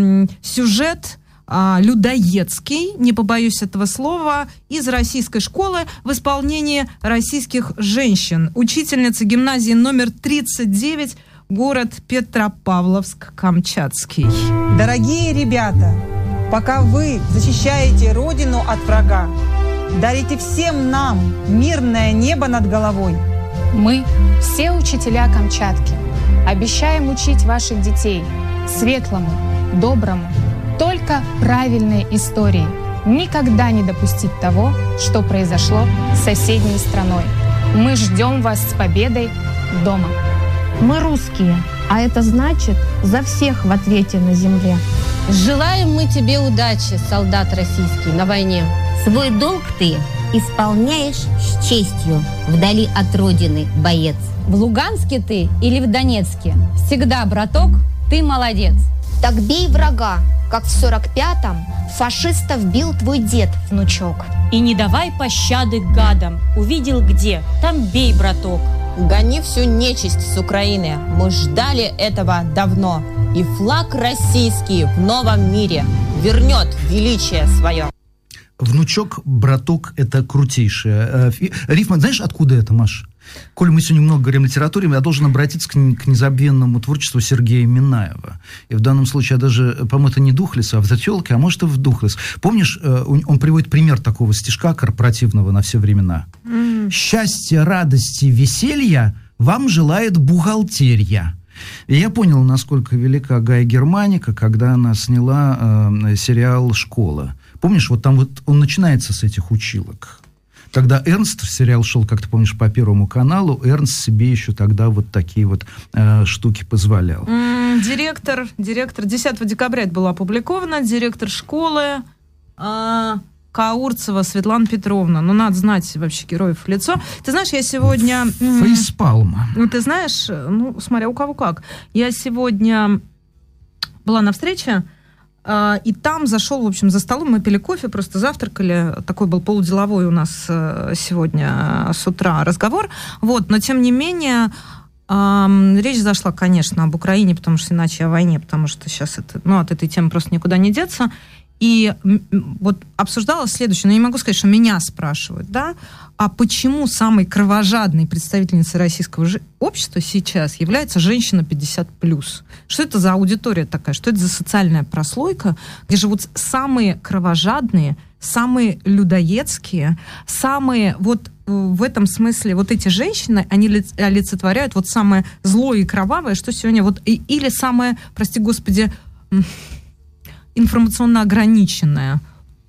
сюжет а, людоедский, не побоюсь этого слова, из российской школы в исполнении российских женщин. Учительница гимназии номер 39, город Петропавловск-Камчатский.
Дорогие ребята, пока вы защищаете Родину от врага, дарите всем нам мирное небо над головой.
Мы, все учителя Камчатки, обещаем учить ваших детей светлому, доброму, только правильной истории. Никогда не допустить того, что произошло с соседней страной. Мы ждем вас с победой дома.
Мы русские, а это значит за всех в ответе на земле.
Желаем мы тебе удачи, солдат российский, на войне.
Свой долг ты исполняешь с честью вдали от родины, боец.
В Луганске ты или в Донецке? Всегда, браток, ты молодец.
Так бей врага, как в 45-м фашистов бил твой дед, внучок.
И не давай пощады гадам. Увидел где? Там бей, браток.
Гони всю нечисть с Украины. Мы ждали этого давно. И флаг российский в новом мире вернет величие свое.
Внучок, браток, это крутейшее. Э, Рифма, знаешь, откуда это, Маш? Коль мы сегодня много говорим о литературе, я должен обратиться к, к незабвенному творчеству Сергея Минаева. И в данном случае я даже, э, по-моему, это не Духлес, а в Зателке, а может и в Духлес. Помнишь, э, он приводит пример такого стишка корпоративного на все времена. Счастья, радости, веселья вам желает бухгалтерия. И я понял, насколько велика Гая Германика, когда она сняла э, сериал «Школа». Помнишь, вот там вот он начинается с этих училок. Когда Эрнст, сериал шел, как ты помнишь, по Первому каналу, Эрнст себе еще тогда вот такие вот э, штуки позволял.
М, Директор, директор, 10 декабря это было опубликовано, директор школы а, Каурцева Светлана Петровна. Ну, надо знать вообще героев в лицо. Ты знаешь, я сегодня...
Фейспалма.
Ну, ты знаешь, ну, смотря у кого как. Я сегодня была на встрече, и там зашел, в общем, за столом, мы пили кофе, просто завтракали. Такой был полуделовой у нас э, сегодня с утра разговор. Вот, но тем не менее, речь зашла, конечно, об Украине, потому что иначе о войне, потому что сейчас это, ну, от этой темы просто никуда не деться. И вот обсуждала следующее, но не могу сказать, что меня спрашивают, да, а почему самой кровожадной представительницей российского общества сейчас является женщина 50+. Что это за аудитория такая? Что это за социальная прослойка, где живут самые кровожадные, самые людоедские, самые вот э, в этом смысле вот эти женщины, они олицетворяют вот самое злое и кровавое, что сегодня вот, или самое, прости господи, информационно ограниченное,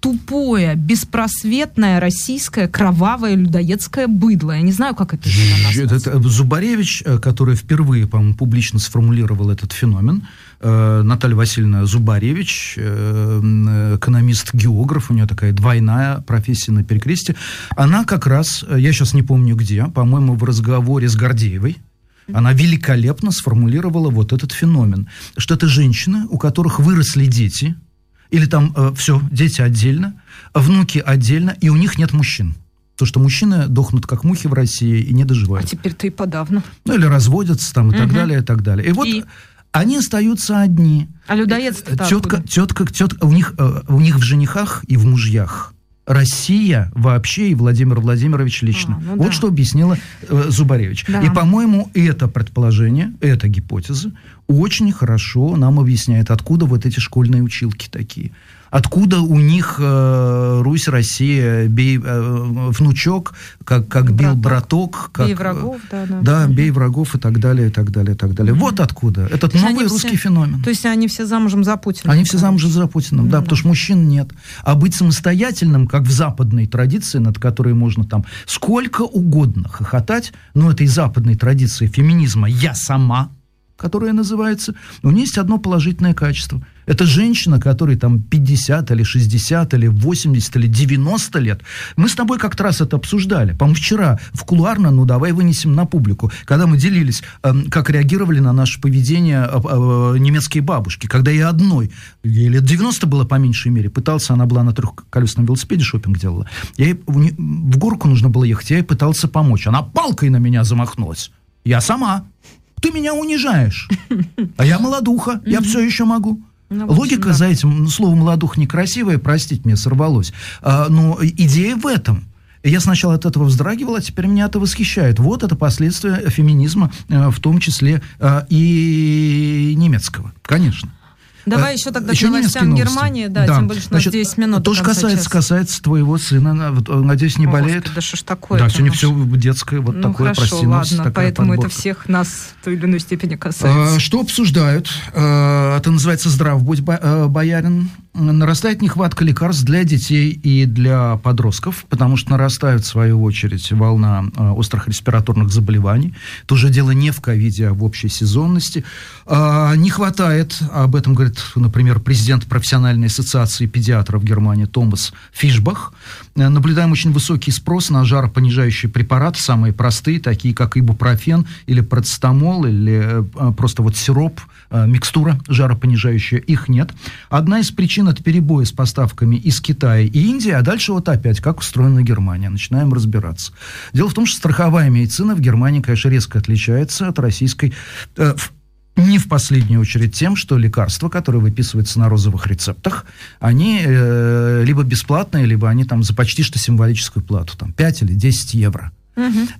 тупое, беспросветное российское кровавое людоедское быдло. Я не знаю, как это
Это Зубаревич, э, который впервые, по-моему, публично сформулировал этот феномен, э, Наталья Васильевна Зубаревич, э, экономист-географ, у нее такая двойная профессия на перекресте, она как раз, я сейчас не помню где, по-моему, в разговоре с Гордеевой, она великолепно сформулировала вот этот феномен, что это женщины, у которых выросли дети, или там э, все, дети отдельно, внуки отдельно, и у них нет мужчин. То, что мужчины дохнут как мухи в России и не доживают.
А теперь-то и подавно.
Ну, или разводятся там и угу. так далее, и так далее. И вот и... они остаются одни.
А людоедство
тетка, тетка, тетка, у них, э, у них в женихах и в мужьях Россия вообще и Владимир Владимирович лично. А, ну вот да. что объяснила э, Зубаревич. Да. И, по-моему, это предположение, эта гипотеза очень хорошо нам объясняет, откуда вот эти школьные училки такие откуда у них э, Русь, Россия, бей, э, внучок, как, как браток. бил браток. Как,
бей врагов, да, да.
Да, бей врагов и так далее, и так далее, и так далее. Mm-hmm. Вот откуда. Этот то новый русский все, феномен.
То есть они все замужем за Путиным?
Они все замужем за Путиным, mm-hmm. да, потому что мужчин нет. А быть самостоятельным, как в западной традиции, над которой можно там сколько угодно хохотать, но этой западной традиции феминизма «я сама», которая называется, у нее есть одно положительное качество. Это женщина, которой там 50 или 60 или 80 или 90 лет. Мы с тобой как-то раз это обсуждали. По-моему, вчера в кулуарно, ну давай вынесем на публику, когда мы делились, э, как реагировали на наше поведение э, э, немецкие бабушки. Когда я одной, ей лет 90 было по меньшей мере, пытался, она была на трехколесном велосипеде, шопинг делала. Я ей, в, в горку нужно было ехать, я ей пытался помочь. Она палкой на меня замахнулась. Я сама ты меня унижаешь. А я молодуха, я все еще могу. Ну, Логика да. за этим, слово молодух некрасивое, простите, мне сорвалось. А, но идея в этом. Я сначала от этого вздрагивал, а теперь меня это восхищает. Вот это последствия феминизма, э, в том числе э, и немецкого, конечно.
Давай э, еще тогда еще к новостям Германии, да, да, тем более, что у нас 10 минут.
То, что касается, касается твоего сына, надеюсь, не О, болеет.
Господи, да что ж такое?
Да, сегодня все детское, вот ну, такое,
хорошо,
прости
нас. ладно, поэтому подборка. это всех нас в той или иной степени касается.
А, что обсуждают? А, это называется «Здрав будь, э, боярин». Нарастает нехватка лекарств для детей и для подростков, потому что нарастает, в свою очередь, волна э, острых респираторных заболеваний. Это уже дело не в ковиде, а в общей сезонности. А, не хватает, об этом говорит, например, президент профессиональной ассоциации педиатров Германии Томас Фишбах. Э, наблюдаем очень высокий спрос на жаропонижающие препараты, самые простые, такие как ибупрофен или процетамол, или э, просто вот сироп, микстура жаропонижающая. Их нет. Одна из причин это перебои с поставками из Китая и Индии, а дальше вот опять, как устроена Германия. Начинаем разбираться. Дело в том, что страховая медицина в Германии, конечно, резко отличается от российской. Э, не в последнюю очередь тем, что лекарства, которые выписываются на розовых рецептах, они э, либо бесплатные, либо они там за почти что символическую плату, там 5 или 10 евро.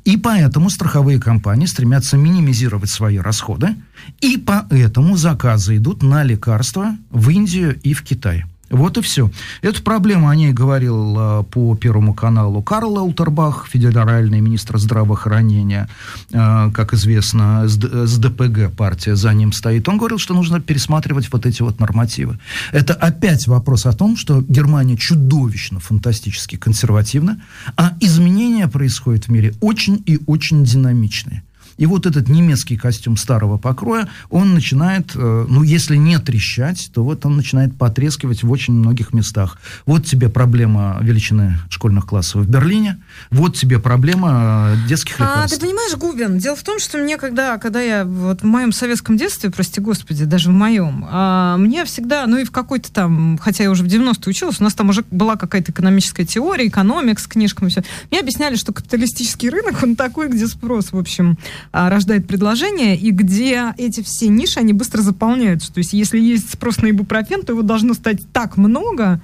И поэтому страховые компании стремятся минимизировать свои расходы, и поэтому заказы идут на лекарства в Индию и в Китай. Вот и все. Эту проблему о ней говорил а, по Первому каналу Карл Лаутербах, федеральный министр здравоохранения, а, как известно, с ДПГ партия за ним стоит. Он говорил, что нужно пересматривать вот эти вот нормативы. Это опять вопрос о том, что Германия чудовищно, фантастически консервативна, а изменения происходят в мире очень и очень динамичные. И вот этот немецкий костюм старого покроя, он начинает, э, ну, если не трещать, то вот он начинает потрескивать в очень многих местах. Вот тебе проблема величины школьных классов в Берлине, вот тебе проблема э, детских лекарств.
А, ты понимаешь, Губин, дело в том, что мне, когда, когда я вот в моем советском детстве, прости господи, даже в моем, а, мне всегда, ну и в какой-то там, хотя я уже в 90-е училась, у нас там уже была какая-то экономическая теория, экономик с книжками, все. Мне объясняли, что капиталистический рынок, он такой, где спрос, в общем, рождает предложение, и где эти все ниши, они быстро заполняются. То есть если есть спрос на ибупрофен, то его должно стать так много,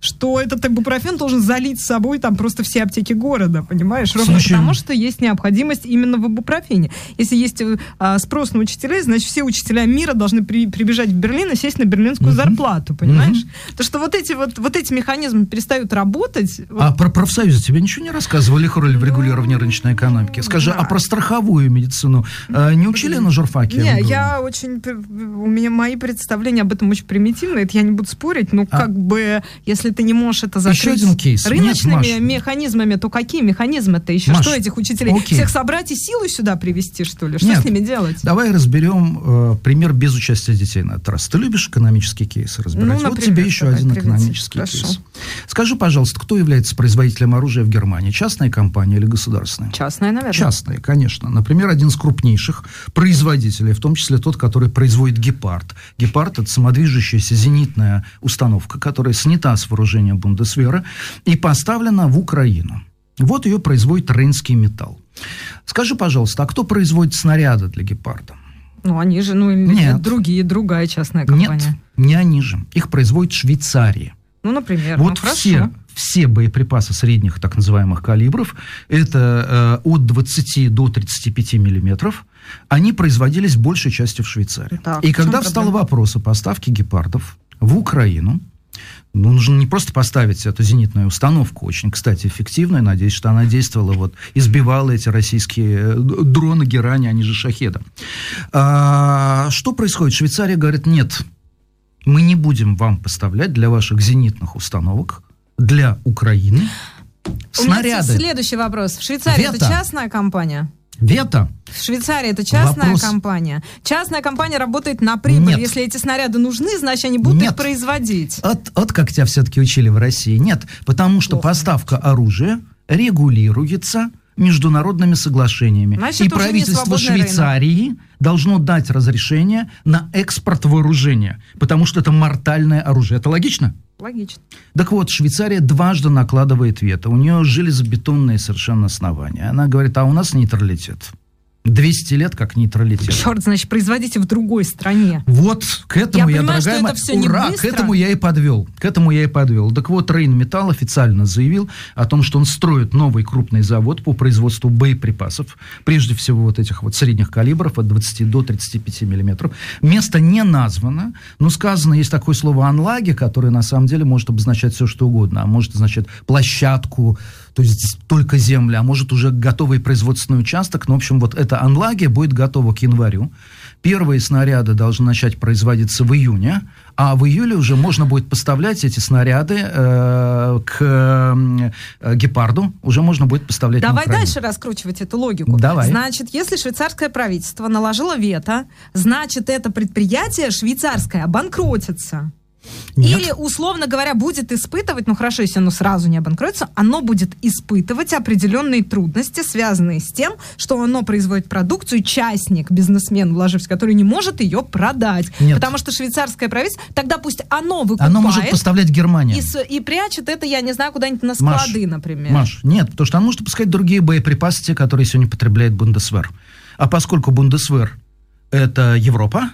что этот ибупрофен должен залить с собой там просто все аптеки города, понимаешь? Ровно
Слушай,
потому, что есть необходимость именно в ибупрофене. Если есть а, спрос на учителей, значит, все учителя мира должны при, прибежать в Берлин и сесть на берлинскую зарплату, понимаешь? То, что вот эти вот, вот эти механизмы перестают работать...
А про профсоюзы тебе ничего не рассказывали, их роль в регулировании рыночной экономики? Скажи, а про страховую медицину э, не учили на журфаке?
Не,
МГУ?
я очень... У меня мои представления об этом очень примитивные, это я не буду спорить, но как бы, если ты не можешь это закрыть.
Еще один кейс. Нет,
рыночными
Маш.
механизмами, то какие механизмы-то еще?
Маш,
что этих учителей?
окей.
Всех собрать и силой сюда привести, что ли? Что
Нет.
с ними делать?
Давай разберем э, пример без участия детей на этот раз. Ты любишь экономические кейсы разбирать?
Ну,
вот
например,
тебе еще один
приведи.
экономический
Хорошо.
кейс. Скажи, пожалуйста, кто является производителем оружия в Германии? Частная компания или государственная?
Частная, наверное.
Частные, конечно. Например, один из крупнейших производителей, в том числе тот, который производит «Гепард». «Гепард» — это самодвижущаяся зенитная установка, которая снята с вооружения Бундесвера и поставлена в Украину. Вот ее производит Рейнский металл. Скажи, пожалуйста, а кто производит снаряды для «Гепарда»?
Ну, они же, ну,
Нет.
другие, другая частная компания.
Нет, не они же. Их производит Швейцария.
Ну, например.
Вот
ну,
все,
хорошо.
все боеприпасы средних так называемых калибров, это э, от 20 до 35 миллиметров, они производились большей частью в Швейцарии.
Так,
И когда встал
проблема?
вопрос о поставке гепардов в Украину, ну, нужно не просто поставить эту зенитную установку, очень, кстати, эффективную, надеюсь, что она действовала, вот, избивала эти российские э, дроны Герани, они же Шахеда. А, что происходит? Швейцария говорит, нет, мы не будем вам поставлять для ваших зенитных установок, для Украины,
У меня
снаряды.
следующий вопрос. В Швейцарии это
Вето.
частная компания?
Вето.
В Швейцарии это частная
Вопрос-
компания. Частная компания работает на прибыль.
Нет.
Если эти снаряды нужны, значит, они будут
Нет.
их производить.
Вот, вот как тебя все-таки учили в России. Нет, потому что поставка оружия регулируется международными соглашениями.
Значит,
И правительство
свободный рынок.
Швейцарии должно дать разрешение на экспорт вооружения, потому что это мортальное оружие. Это логично?
Логично.
Так вот, Швейцария дважды накладывает вето. У нее железобетонные совершенно основания. Она говорит, а у нас нейтралитет. 200 лет как нейтралитет.
Черт, значит, производите в другой стране.
Вот к этому
Я
я,
понимаю,
дорогая моя,
это
ура, к этому я и подвел. К этому я и подвел. Так вот, Рейн Металл официально заявил о том, что он строит новый крупный завод по производству боеприпасов, прежде всего вот этих вот средних калибров от 20 до 35 миллиметров. Место не названо, но сказано, есть такое слово «анлаги», которое на самом деле может обозначать все, что угодно. А может означать площадку, то есть только земля, а может уже готовый производственный участок. Ну, в общем, вот эта анлагия будет готова к январю. Первые снаряды должны начать производиться в июне, а в июле уже можно будет поставлять эти снаряды э, к э, гепарду, уже можно будет поставлять
Давай дальше раскручивать эту логику.
Давай.
Значит, если швейцарское правительство наложило вето, значит, это предприятие швейцарское обанкротится.
Нет.
Или, условно говоря, будет испытывать, ну хорошо, если оно сразу не обанкротится, оно будет испытывать определенные трудности, связанные с тем, что оно производит продукцию, частник, бизнесмен, вложившись, который не может ее продать.
Нет.
Потому что швейцарское правительство, тогда пусть оно выкупает
Оно может поставлять Германия.
и, и прячет это, я не знаю, куда-нибудь на
Маш,
склады, например.
Маш, нет, потому что она может пускать другие боеприпасы, те, которые сегодня потребляет Бундесвер. А поскольку Бундесвер – это Европа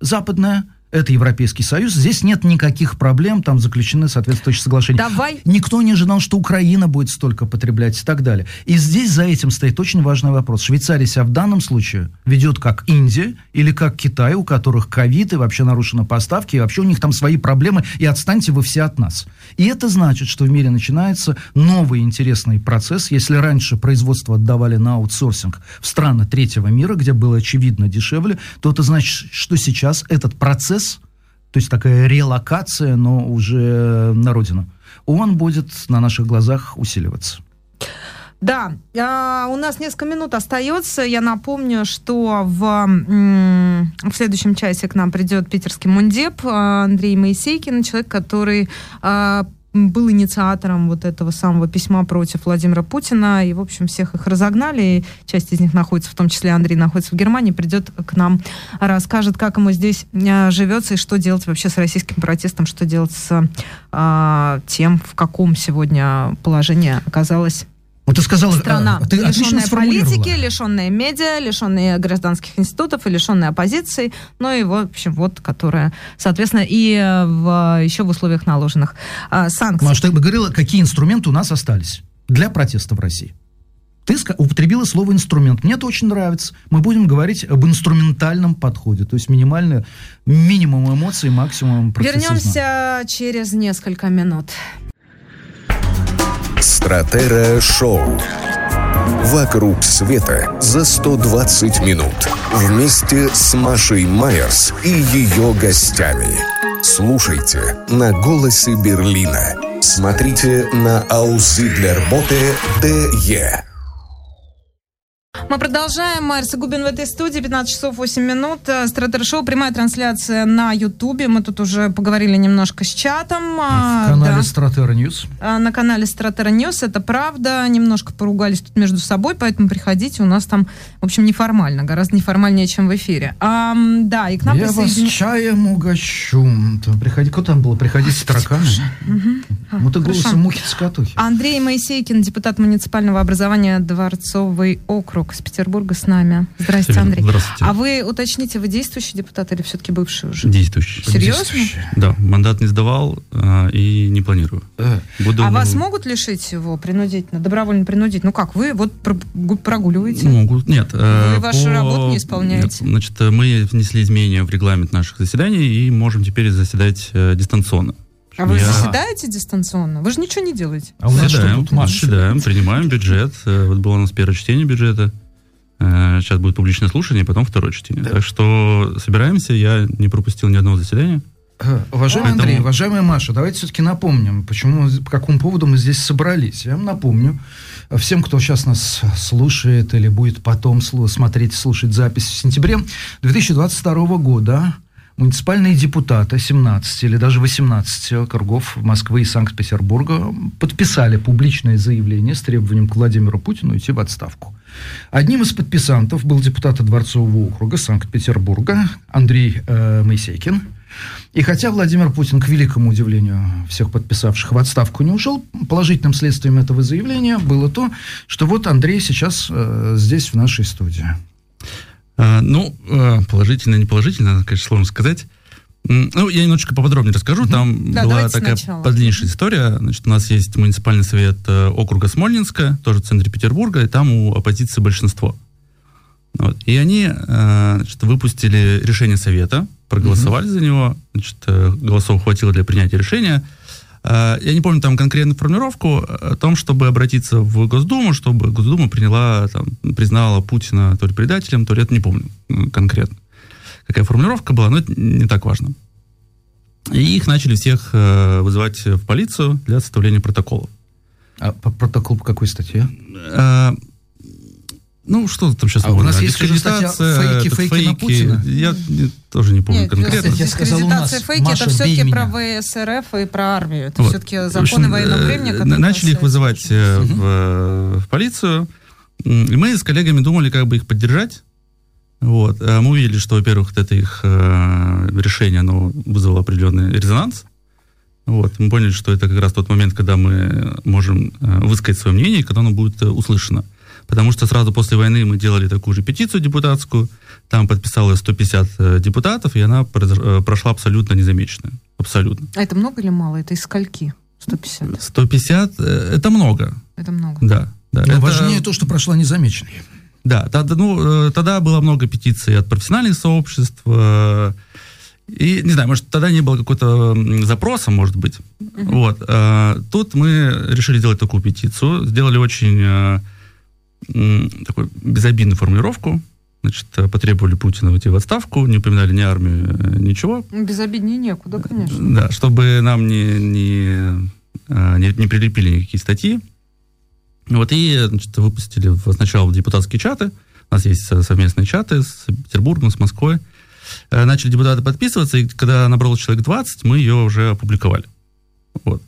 западная, это Европейский Союз, здесь нет никаких проблем, там заключены соответствующие соглашения.
Давай.
Никто не ожидал, что Украина будет столько потреблять и так далее. И здесь за этим стоит очень важный вопрос. Швейцария себя в данном случае ведет как Индия или как Китай, у которых ковид и вообще нарушены поставки, и вообще у них там свои проблемы, и отстаньте вы все от нас. И это значит, что в мире начинается новый интересный процесс. Если раньше производство отдавали на аутсорсинг в страны третьего мира, где было очевидно дешевле, то это значит, что сейчас этот процесс то есть такая релокация, но уже на родину, он будет на наших глазах усиливаться.
Да, а, у нас несколько минут остается. Я напомню, что в, в следующем часе к нам придет питерский мундеп а, Андрей Моисейкин, человек, который а, был инициатором вот этого самого письма против Владимира Путина, и, в общем, всех их разогнали, и часть из них находится, в том числе Андрей находится в Германии, придет к нам, расскажет, как ему здесь а, живется, и что делать вообще с российским протестом, что делать с а, тем, в каком сегодня положении оказалась
Вот ты сказала,
страна,
ты
лишенная политики, лишенная медиа, лишенная гражданских институтов и лишенная оппозиции, ну и, в общем, вот, которая, соответственно, и в, еще в условиях наложенных а, санкций.
Маш, ты бы говорила, какие инструменты у нас остались для протеста в России? Ты употребила слово инструмент. Мне это очень нравится. Мы будем говорить об инструментальном подходе, то есть минимальный минимум эмоций, максимум профессионализма.
Вернемся через несколько минут.
Стратера Шоу. Вокруг света за 120 минут. Вместе с Машей Майерс и ее гостями. Слушайте на «Голосе Берлина». Смотрите на Aussiedlerbote DE.
Мы продолжаем. Марса Губин в этой студии. 15 часов 8 минут. Стратер Шоу. Прямая трансляция на Ютубе. Мы тут уже поговорили немножко с чатом.
В канале да. Стратера Ньюс.
На канале Стратера Ньюс. Это правда. Немножко поругались тут между собой, поэтому приходите. У нас там, в общем, неформально. Гораздо неформальнее, чем в эфире. А, да, и к нам
Я присоедин... вас чаем угощу. Приходи, кто там был? Приходите с тараканами. Ну, ты голосом мухи цокотухи.
Андрей Моисейкин, депутат муниципального образования Дворцовый округ из Петербурга с нами. Здравствуйте, Андрей.
Здравствуйте.
А вы уточните, вы действующий депутат или все-таки бывший уже?
Действующий.
Серьезно?
Действующий. Да, мандат не сдавал э, и не планирую.
Э. Буду... А вас могут лишить его принудительно, добровольно принудить? Ну как, вы вот прогуливаете?
Могут, нет.
Э, вы вашу по... работу не исполняете? Нет,
значит, мы внесли изменения в регламент наших заседаний и можем теперь заседать э, дистанционно.
А вы я... заседаете дистанционно? Вы же ничего не делаете.
А у нас заседаем, что тут, заседаем, принимаем бюджет. Э, вот было у нас первое чтение бюджета. Э, сейчас будет публичное слушание, потом второе чтение. Да. Так что собираемся, я не пропустил ни одного заседания.
Э, уважаемый Поэтому... Андрей, уважаемая Маша, давайте все-таки напомним, почему, по какому поводу мы здесь собрались. Я вам напомню, всем, кто сейчас нас слушает или будет потом смотреть, слушать запись в сентябре 2022 года, муниципальные депутаты 17 или даже 18 округов Москвы и Санкт-Петербурга подписали публичное заявление с требованием к Владимиру Путину идти в отставку. Одним из подписантов был депутат Дворцового округа Санкт-Петербурга Андрей э, Моисейкин. И хотя Владимир Путин, к великому удивлению всех подписавших, в отставку не ушел, положительным следствием этого заявления было то, что вот Андрей сейчас э, здесь, в нашей студии.
А, ну, э, положительно, не положительно, конечно, сложно сказать. Ну, я немножечко поподробнее расскажу. Там да, была такая сначала. подлиннейшая история. Значит, у нас есть муниципальный совет э, округа Смольнинска, тоже в центре Петербурга, и там у оппозиции большинство. Вот. И они э, значит, выпустили решение совета, проголосовали угу. за него, значит, голосов хватило для принятия решения. Я не помню там конкретную формулировку о том, чтобы обратиться в Госдуму, чтобы Госдума приняла, там, признала Путина то ли предателем, то ли это не помню конкретно какая формулировка была, но это не так важно. И их начали всех э, вызывать в полицию для составления протокола.
А протокол по какой статье?
Э, ну, что там сейчас
а можно? У нас есть статья фейки, фейки, фейки на Путина.
Я тоже не помню Нет, конкретно.
Я сказал, у нас, фейки Маша, это все-таки про ВСРФ и про армию. Это вот. все-таки законы общем, военного э, времени.
Начали их вызывать угу. в, в полицию. И мы с коллегами думали, как бы их поддержать. Вот. А мы увидели, что, во-первых, это их э, решение, оно вызвало определенный резонанс. Вот. Мы поняли, что это как раз тот момент, когда мы можем э, высказать свое мнение, когда оно будет э, услышано. Потому что сразу после войны мы делали такую же петицию депутатскую, там подписалось 150 э, депутатов, и она э, прошла абсолютно незамеченная. Абсолютно.
А это много или мало? Это из скольки? 150?
150 э, это много.
Это много.
Да. да.
Но
это...
важнее то, что прошла незамеченной.
Да, тогда, ну, э, тогда было много петиций от профессиональных сообществ. И, не знаю, может, тогда не было какого-то запроса, может быть. Uh-huh. Вот. Тут мы решили сделать такую петицию. Сделали очень такую безобидную формулировку. Значит, потребовали Путина уйти в отставку, не упоминали ни армию, ничего.
Безобиднее некуда, конечно.
Да, чтобы нам не, не, не, не прилепили никакие статьи. Вот, и значит, выпустили сначала депутатские чаты. У нас есть совместные чаты с Петербургом, с Москвой. Э, начали депутаты подписываться, и когда набралось человек 20, мы ее уже опубликовали. Вот.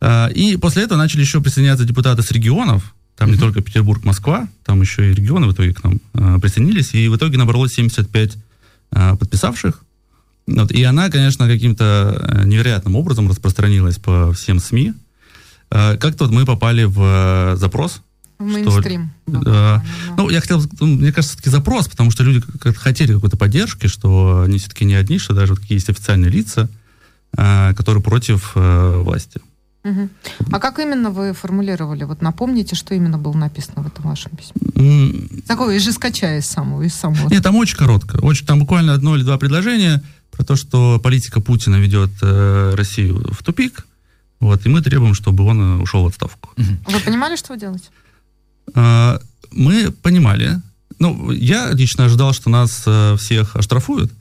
Э, и после этого начали еще присоединяться депутаты с регионов. Там не только Петербург, Москва, там еще и регионы в итоге к нам э, присоединились. И в итоге набралось 75 подписавших. Вот. И она, конечно, каким-то невероятным образом распространилась по всем СМИ. Э, как-то вот мы попали в э, запрос.
Мейнстрим.
Что, да. Ну, я хотел, ну, мне кажется, все-таки запрос, потому что люди как хотели какой-то поддержки, что они все-таки не одни, что даже вот есть официальные лица, э, которые против э, власти.
Угу. А как именно вы формулировали? Вот напомните, что именно было написано в этом вашем письме. Mm. Такого, из скачая из самого, из самого.
Нет, там очень коротко. Очень, там буквально одно или два предложения про то, что политика Путина ведет э, Россию в тупик, вот, и мы требуем, чтобы он э, ушел в отставку.
Вы понимали, что вы делаете?
Э, мы понимали. Ну, я лично ожидал, что нас э, всех оштрафуют.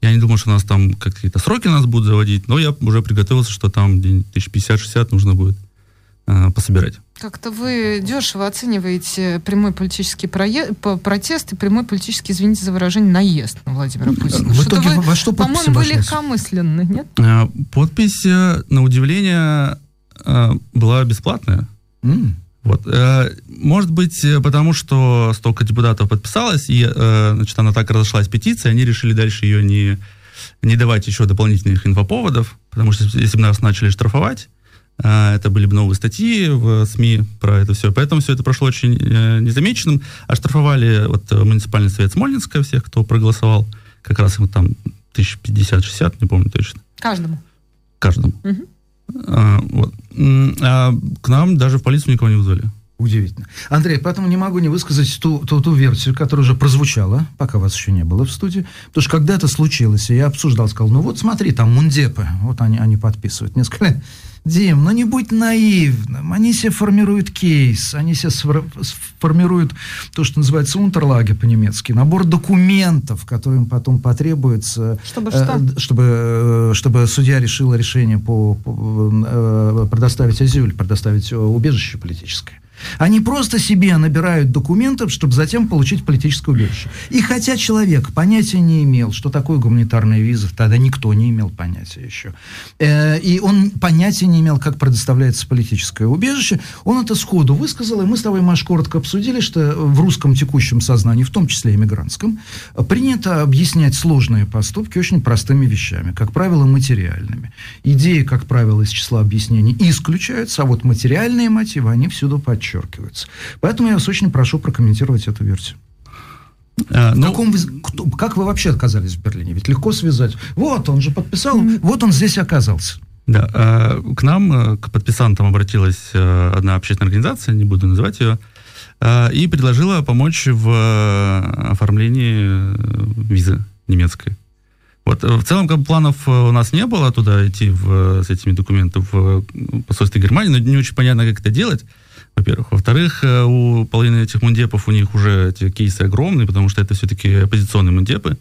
Я не думал, что у нас там какие-то сроки нас будут заводить, но я уже приготовился, что там день 1050-60 нужно будет э, пособирать.
Как-то вы дешево оцениваете прямой политический прое... протест и прямой политический, извините за выражение, наезд на Владимира Путина.
В итоге вы, во что
По-моему, вы легкомысленны, нет?
Э, подпись, э, на удивление, э, была бесплатная. Mm. Вот. Может быть, потому что столько депутатов подписалось, и значит, она так разошлась петиция, они решили дальше ее не, не давать еще дополнительных инфоповодов, потому что если бы нас начали штрафовать, это были бы новые статьи в СМИ про это все. Поэтому все это прошло очень незамеченным. Оштрафовали вот муниципальный совет Смольнинска, всех, кто проголосовал. Как раз им там 1050-60, не помню точно.
Каждому?
Каждому. Угу. А, вот. а к нам даже в полицию никого не вызвали.
Удивительно. Андрей, поэтому не могу не высказать ту, ту, ту версию, которая уже прозвучала, пока вас еще не было в студии. Потому что когда это случилось, я обсуждал, сказал, ну вот смотри, там мундепы, вот они, они подписывают. Сказали, Дим, ну не будь наивным. Они себе формируют кейс, они себе формируют то, что называется унтерлаги по-немецки, набор документов, которые им потом потребуется,
чтобы, э, что?
чтобы, э, чтобы судья решила решение по, по э, предоставить азюль, предоставить убежище политическое. Они просто себе набирают документов, чтобы затем получить политическое убежище. И хотя человек понятия не имел, что такое гуманитарная виза, тогда никто не имел понятия еще, э, и он понятия не имел, как предоставляется политическое убежище, он это сходу высказал, и мы с тобой, Маш, коротко обсудили, что в русском текущем сознании, в том числе иммигрантском, принято объяснять сложные поступки очень простыми вещами, как правило, материальными. Идеи, как правило, из числа объяснений исключаются, а вот материальные мотивы, они всюду подчеркиваются подчеркивается. Поэтому я вас очень прошу прокомментировать эту версию. А, ну, каком вы, кто, как вы вообще оказались в Берлине? Ведь легко связать. Вот, он же подписал, mm-hmm. вот он здесь оказался.
Да, э, к нам, э, к подписантам обратилась э, одна общественная организация, не буду называть ее, э, и предложила помочь в э, оформлении визы немецкой. Вот, в целом, как планов у нас не было туда идти в, с этими документами в посольстве Германии, но не очень понятно, как это делать во-первых. Во-вторых, э, у половины этих мундепов у них уже эти кейсы огромные, потому что это все-таки оппозиционные мундепы,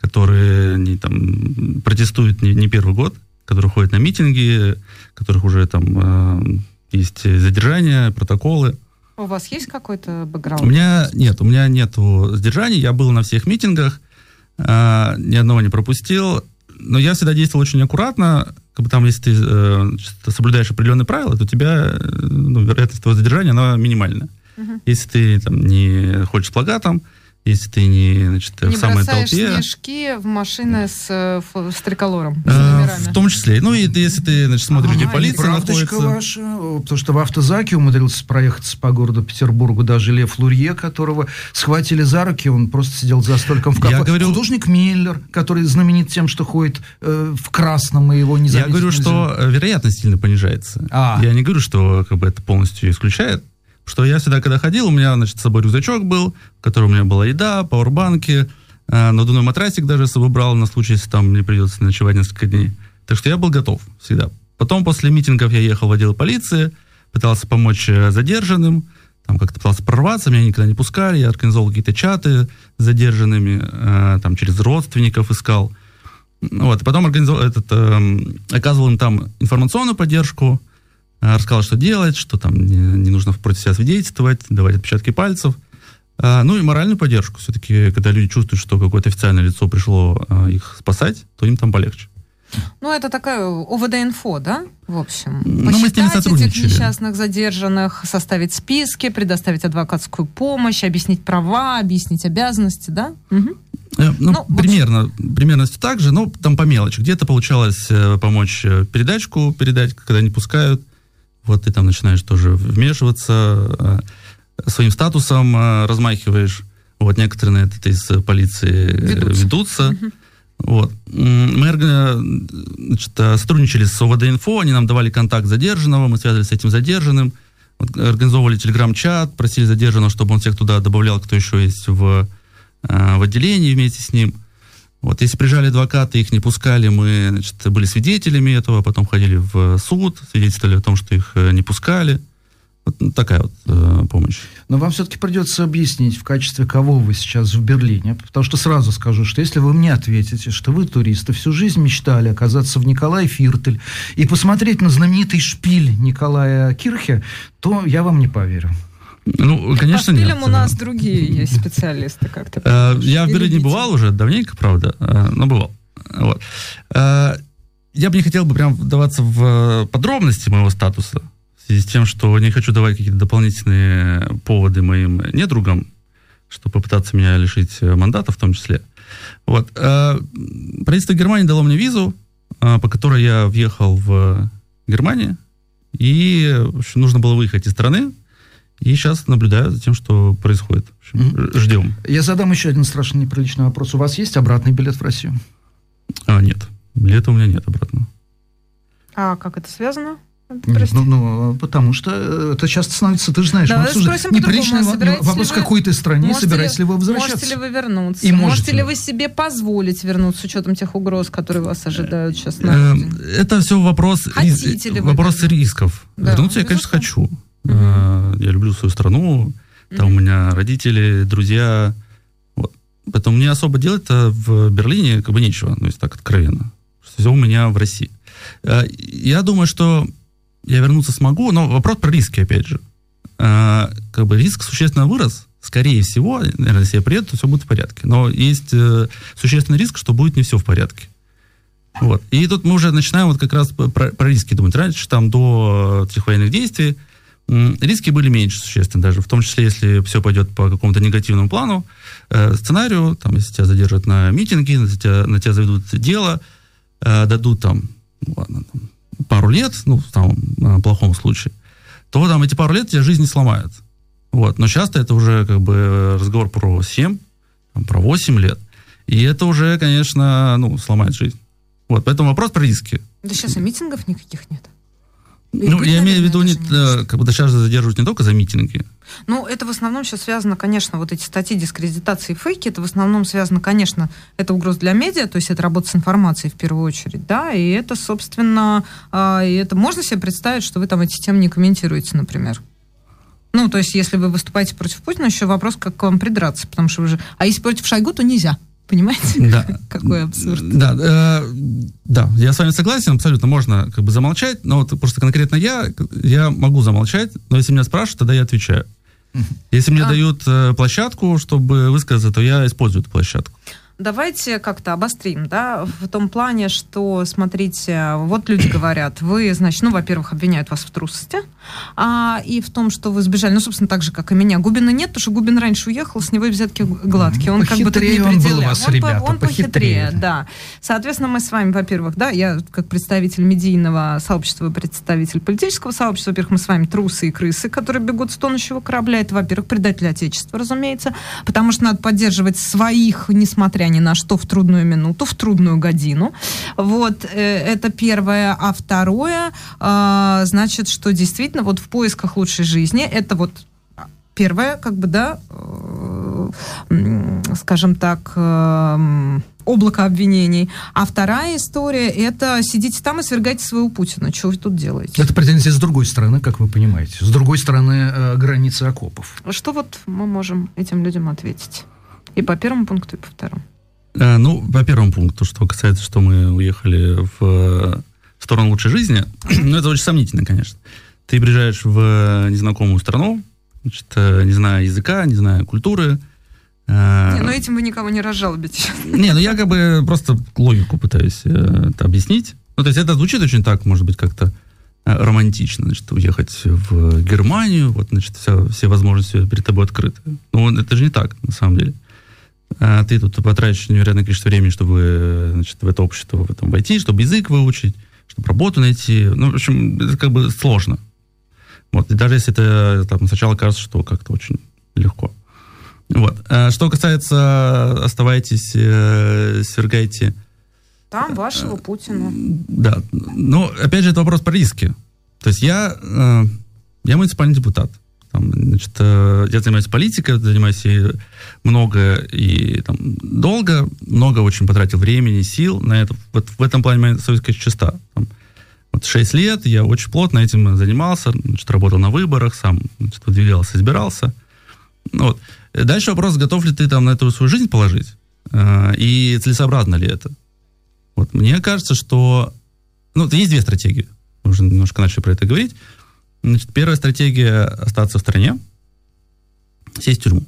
которые не, там, протестуют не, не первый год, которые ходят на митинги, которых уже там э, есть задержания, протоколы.
У вас есть какой-то бэкграунд?
У меня нет, у меня нет задержаний. Я был на всех митингах, э, ни одного не пропустил. Но я всегда действовал очень аккуратно как бы там, если ты э, соблюдаешь определенные правила, то у тебя э, ну, вероятность твоего задержания, она минимальна. Uh-huh. Если ты там, не хочешь с плакатом, если ты не, значит,
не
в самой
толпе...
Не
снежки в машины с, э, с триколором,
э, В том числе. Ну, и если ты, значит, смотришь, ага, где полиция находится...
ваша, потому что в автозаке умудрился проехаться по городу Петербургу даже Лев Лурье, которого схватили за руки, он просто сидел за столиком в кафе. Я говорю... Художник Миллер, который знаменит тем, что ходит э, в красном, и его не
Я говорю, нельзя. что вероятность сильно понижается. А. Я не говорю, что как бы, это полностью исключает что я всегда, когда ходил, у меня, значит, с собой рюкзачок был, в котором у меня была еда, пауэрбанки, э, надувной матрасик даже с собой брал на случай, если там мне придется ночевать несколько дней. Так что я был готов всегда. Потом после митингов я ехал в отдел полиции, пытался помочь э, задержанным, там как-то пытался прорваться, меня никогда не пускали, я организовал какие-то чаты с задержанными, э, там через родственников искал. Вот, и потом организовал этот, э, оказывал им там информационную поддержку, рассказал, что делать, что там не, не нужно против себя свидетельствовать, давать отпечатки пальцев. А, ну и моральную поддержку. Все-таки, когда люди чувствуют, что какое-то официальное лицо пришло а, их спасать, то им там полегче.
Ну, это такая ОВД-инфо, да, в общем? Ну, мы с ними этих несчастных задержанных, составить списки, предоставить адвокатскую помощь, объяснить права, объяснить обязанности, да? Угу.
Ну, ну примерно, примерно так же, но там по мелочи. Где-то получалось э, помочь передачку передать, когда не пускают, вот ты там начинаешь тоже вмешиваться. своим статусом размахиваешь. Вот некоторые на это из полиции ведутся. ведутся. Угу. Вот. Мы значит, сотрудничали с ОВД-инфо, они нам давали контакт задержанного, мы связывались с этим задержанным, организовывали телеграм-чат, просили задержанного, чтобы он всех туда добавлял, кто еще есть в, в отделении вместе с ним. Вот, если приезжали адвокаты, их не пускали, мы значит, были свидетелями этого, потом ходили в суд, свидетельствовали о том, что их э, не пускали. Вот такая вот э, помощь.
Но вам все-таки придется объяснить, в качестве кого вы сейчас в Берлине. Потому что сразу скажу, что если вы мне ответите, что вы туристы, всю жизнь мечтали оказаться в Николае Фиртель и посмотреть на знаменитый шпиль Николая Кирхе, то я вам не поверю.
Ну, конечно, По
нет. у нас другие есть специалисты, как то
э, Я в Берлине бывал уже, давненько, правда, э, но бывал. Вот. Э, я бы не хотел бы прям вдаваться в подробности моего статуса, в связи с тем, что не хочу давать какие-то дополнительные поводы моим недругам, чтобы попытаться меня лишить мандата в том числе. Вот. Правительство Германии дало мне визу, по которой я въехал в Германию, и в общем, нужно было выехать из страны, и сейчас наблюдаю за тем, что происходит. Ждем.
Я задам еще один страшно неприличный вопрос. У вас есть обратный билет в Россию?
А, нет. Билета у меня нет обратного.
А как это связано?
Нет, ну, ну, потому что э, это часто становится, ты же знаешь,
да, спросим неприличный
вопрос, в какой ты стране, собираетесь ли, вы возвращаться?
Можете ли вы вернуться? И можете, можете ли вы себе позволить вернуться с учетом тех угроз, которые вас ожидают сейчас на
эм, Это все вопрос, Хотите ли вопрос рисков. Да, вернуться я, конечно, хочу. Mm-hmm. Я люблю свою страну, там mm-hmm. у меня родители, друзья. Вот. Поэтому мне особо делать-то в Берлине как бы нечего, ну, если так откровенно. Все у меня в России. Э, я думаю, что я вернуться смогу, но вопрос про риски, опять же. Э, как бы риск существенно вырос. Скорее всего, наверное, если я приеду, то все будет в порядке. Но есть существенный риск, что будет не все в порядке. Вот. И тут мы уже начинаем вот как раз про, про риски думать. Раньше, там, до тех военных действий, риски были меньше существенно даже, в том числе, если все пойдет по какому-то негативному плану, э, сценарию, там, если тебя задержат на митинге, на тебя, на тебя заведут дело, э, дадут там, ну, ладно, там, пару лет, ну, в самом э, плохом случае, то там эти пару лет тебя жизнь не сломает. Вот. Но часто это уже как бы разговор про 7, там, про 8 лет. И это уже, конечно, ну, сломает жизнь. Вот, поэтому вопрос про риски.
Да сейчас и митингов никаких нет.
Ну, я имею в виду, не, э, как бы сейчас задерживают не только за митинги.
Ну, это в основном сейчас связано, конечно, вот эти статьи дискредитации и фейки, это в основном связано, конечно, это угроза для медиа, то есть это работа с информацией в первую очередь, да, и это, собственно, э, и это можно себе представить, что вы там эти темы не комментируете, например. Ну, то есть, если вы выступаете против Путина, еще вопрос, как к вам придраться, потому что вы же... А если против Шойгу, то нельзя. Понимаете?
Да.
Какой абсурд.
Да, э, да, я с вами согласен, абсолютно можно как бы замолчать, но вот просто конкретно я, я могу замолчать, но если меня спрашивают, тогда я отвечаю. Если мне а. дают э, площадку, чтобы высказаться, то я использую эту площадку.
Давайте как-то обострим, да, в том плане, что, смотрите, вот люди говорят, вы, значит, ну, во-первых, обвиняют вас в трусости, а, и в том, что вы сбежали, ну, собственно, так же, как и меня. Губина нет, потому что Губин раньше уехал, с него взятки гладкие. Он как бы тут не
он был вас,
он,
ребята,
он похитрее, похитрее, да. Соответственно, мы с вами, во-первых, да, я как представитель медийного сообщества, представитель политического сообщества, во-первых, мы с вами трусы и крысы, которые бегут с тонущего корабля. Это, во-первых, предатели Отечества, разумеется, потому что надо поддерживать своих, несмотря ни на что в трудную минуту, в трудную годину. Вот, э, это первое. А второе, а, значит, что действительно вот в поисках лучшей жизни, это вот первое, как бы, да, э, скажем так, э, облако обвинений. А вторая история – это сидите там и свергайте своего Путина. Что вы тут делаете?
Это претензия с другой стороны, как вы понимаете. С другой стороны э, границы окопов.
Что вот мы можем этим людям ответить? И по первому пункту, и по второму.
Э, ну, по первому пункту, что касается, что мы уехали в, в сторону лучшей жизни, ну, это очень сомнительно, конечно. Ты приезжаешь в незнакомую страну, значит, э, не зная языка, не зная культуры.
Э, не, ну этим вы никого не разжалобите.
Не, ну я как бы просто логику пытаюсь это объяснить. Ну, то есть это звучит очень так, может быть, как-то романтично, значит, уехать в Германию, вот, значит, все, все возможности перед тобой открыты. Ну, это же не так, на самом деле. А ты тут потратишь невероятное количество времени, чтобы значит, в это общество в этом войти, чтобы язык выучить, чтобы работу найти. Ну, в общем, это как бы сложно. Вот. И даже если это там, сначала кажется, что как-то очень легко. Вот. А что касается «Оставайтесь, э, свергайте...»
Там вашего Путина.
Да. Ну, опять же, это вопрос про риски. То есть я, э, я муниципальный депутат. Там, значит, э, я занимаюсь политикой, занимаюсь ей много и там, долго, много очень потратил времени, сил на это. Вот в этом плане моя совесть, чиста. Там, вот 6 лет я очень плотно этим занимался, значит, работал на выборах, сам значит, выдвигался, избирался. Вот. Дальше вопрос, готов ли ты там на эту свою жизнь положить, э, и целесообразно ли это. Вот. Мне кажется, что... Ну, есть две стратегии. Мы уже немножко начали про это говорить. Значит, первая стратегия – остаться в стране, сесть в тюрьму.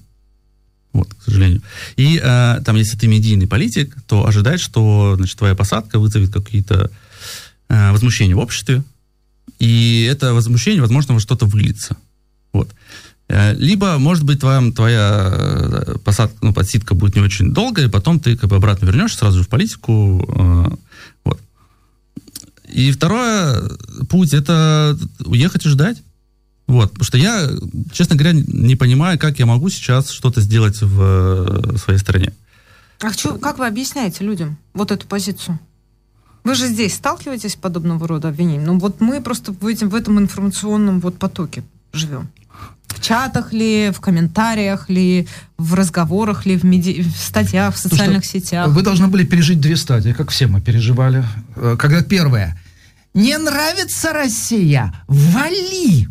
Вот, к сожалению. И э, там, если ты медийный политик, то ожидать, что значит, твоя посадка вызовет какие-то э, возмущения в обществе, и это возмущение, возможно, во что-то выльется. Вот. Э, либо, может быть, твоя, твоя э, посадка, ну, подсидка будет не очень долгая, и потом ты как бы обратно вернешься сразу же в политику. Э. И второе путь – это уехать и ждать. Вот, потому что я, честно говоря, не понимаю, как я могу сейчас что-то сделать в своей стране.
А что, как вы объясняете людям вот эту позицию? Вы же здесь сталкиваетесь с подобного рода обвинениями. Ну вот мы просто в, этим, в этом информационном вот потоке живем. В чатах ли, в комментариях ли, в разговорах ли, в, меди... в статьях, в социальных
что
сетях.
Вы должны были пережить две стадии, как все мы переживали. Э, когда первое. Не нравится Россия? Вали!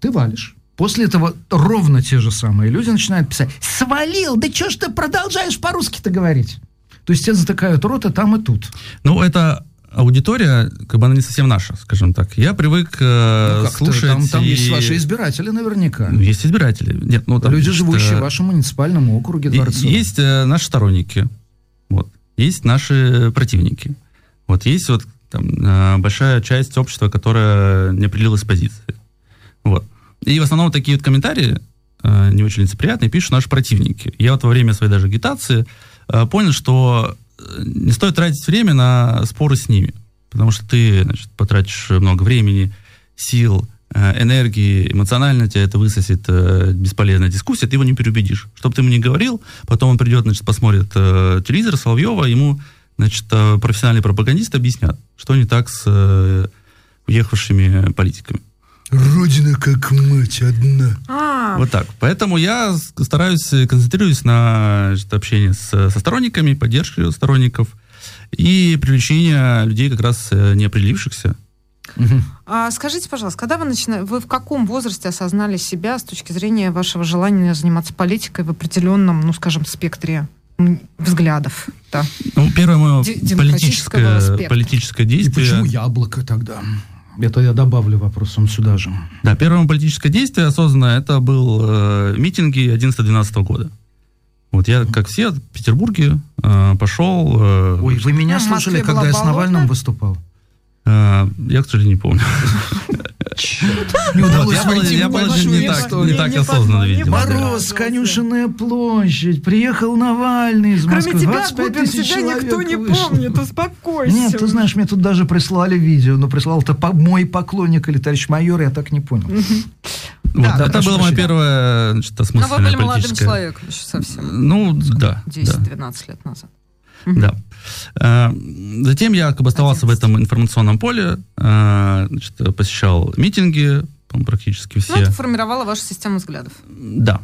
Ты валишь. После этого ровно те же самые люди начинают писать. Свалил! Да что ж ты продолжаешь по-русски-то говорить? То есть тебе затыкают рот и там, и тут.
Ну, это аудитория, как бы она не совсем наша, скажем так. Я привык э, ну, слушать...
Там, там и... есть ваши избиратели наверняка.
Ну, есть избиратели. Нет, ну, там,
Люди, значит, живущие э, в вашем муниципальном округе дворцовом.
Есть э, наши сторонники, вот. есть наши противники. Вот есть вот там, э, большая часть общества, которая не определилась с позиции. Вот. И в основном такие вот комментарии э, не очень лицеприятные пишут наши противники. Я вот во время своей даже агитации э, понял, что не стоит тратить время на споры с ними, потому что ты значит, потратишь много времени, сил, э, энергии, эмоционально тебя это высосет э, бесполезная дискуссия, ты его не переубедишь. Что бы ты ему ни говорил, потом он придет, значит, посмотрит э, телевизор Соловьева, ему, значит, профессиональные пропагандисты объяснят, что не так с уехавшими политиками.
Родина как мать одна.
А.
Вот так. Поэтому я стараюсь, концентрируюсь на значит, общении с, со сторонниками, поддержке сторонников и привлечение людей как раз э, неопределившихся.
Угу. А скажите, пожалуйста, когда вы начина... вы в каком возрасте осознали себя с точки зрения вашего желания заниматься политикой в определенном, ну, скажем, спектре взглядов? Да.
Ну, первое мое политическое, политическое действие.
И почему яблоко тогда? Это я добавлю вопросом сюда же.
Да, первое политическое действие осознанное, это был э, митинги 11-12 года. Вот я, как все, в Петербурге э, пошел... Э,
Ой, вы меня ну, слушали, когда я с Навальным выступал?
Э, я, к сожалению, не помню.
Не удалось
Я не так, не так осознанно, видимо.
Мороз, конюшенная площадь, приехал Навальный из Москвы.
Кроме тебя, Губин, тебя никто не помнит, успокойся.
Нет, ты знаешь, мне тут даже прислали видео, но прислал это мой поклонник или товарищ майор, я так не понял.
Вот, да, это было мое первое значит, осмысленное Но вы были
молодым человеком еще совсем.
Ну, да.
10-12 да. лет назад.
Да. Э, затем я как бы оставался в этом информационном поле, э, значит, посещал митинги, практически все. Ну,
это формировало вашу систему взглядов.
Да.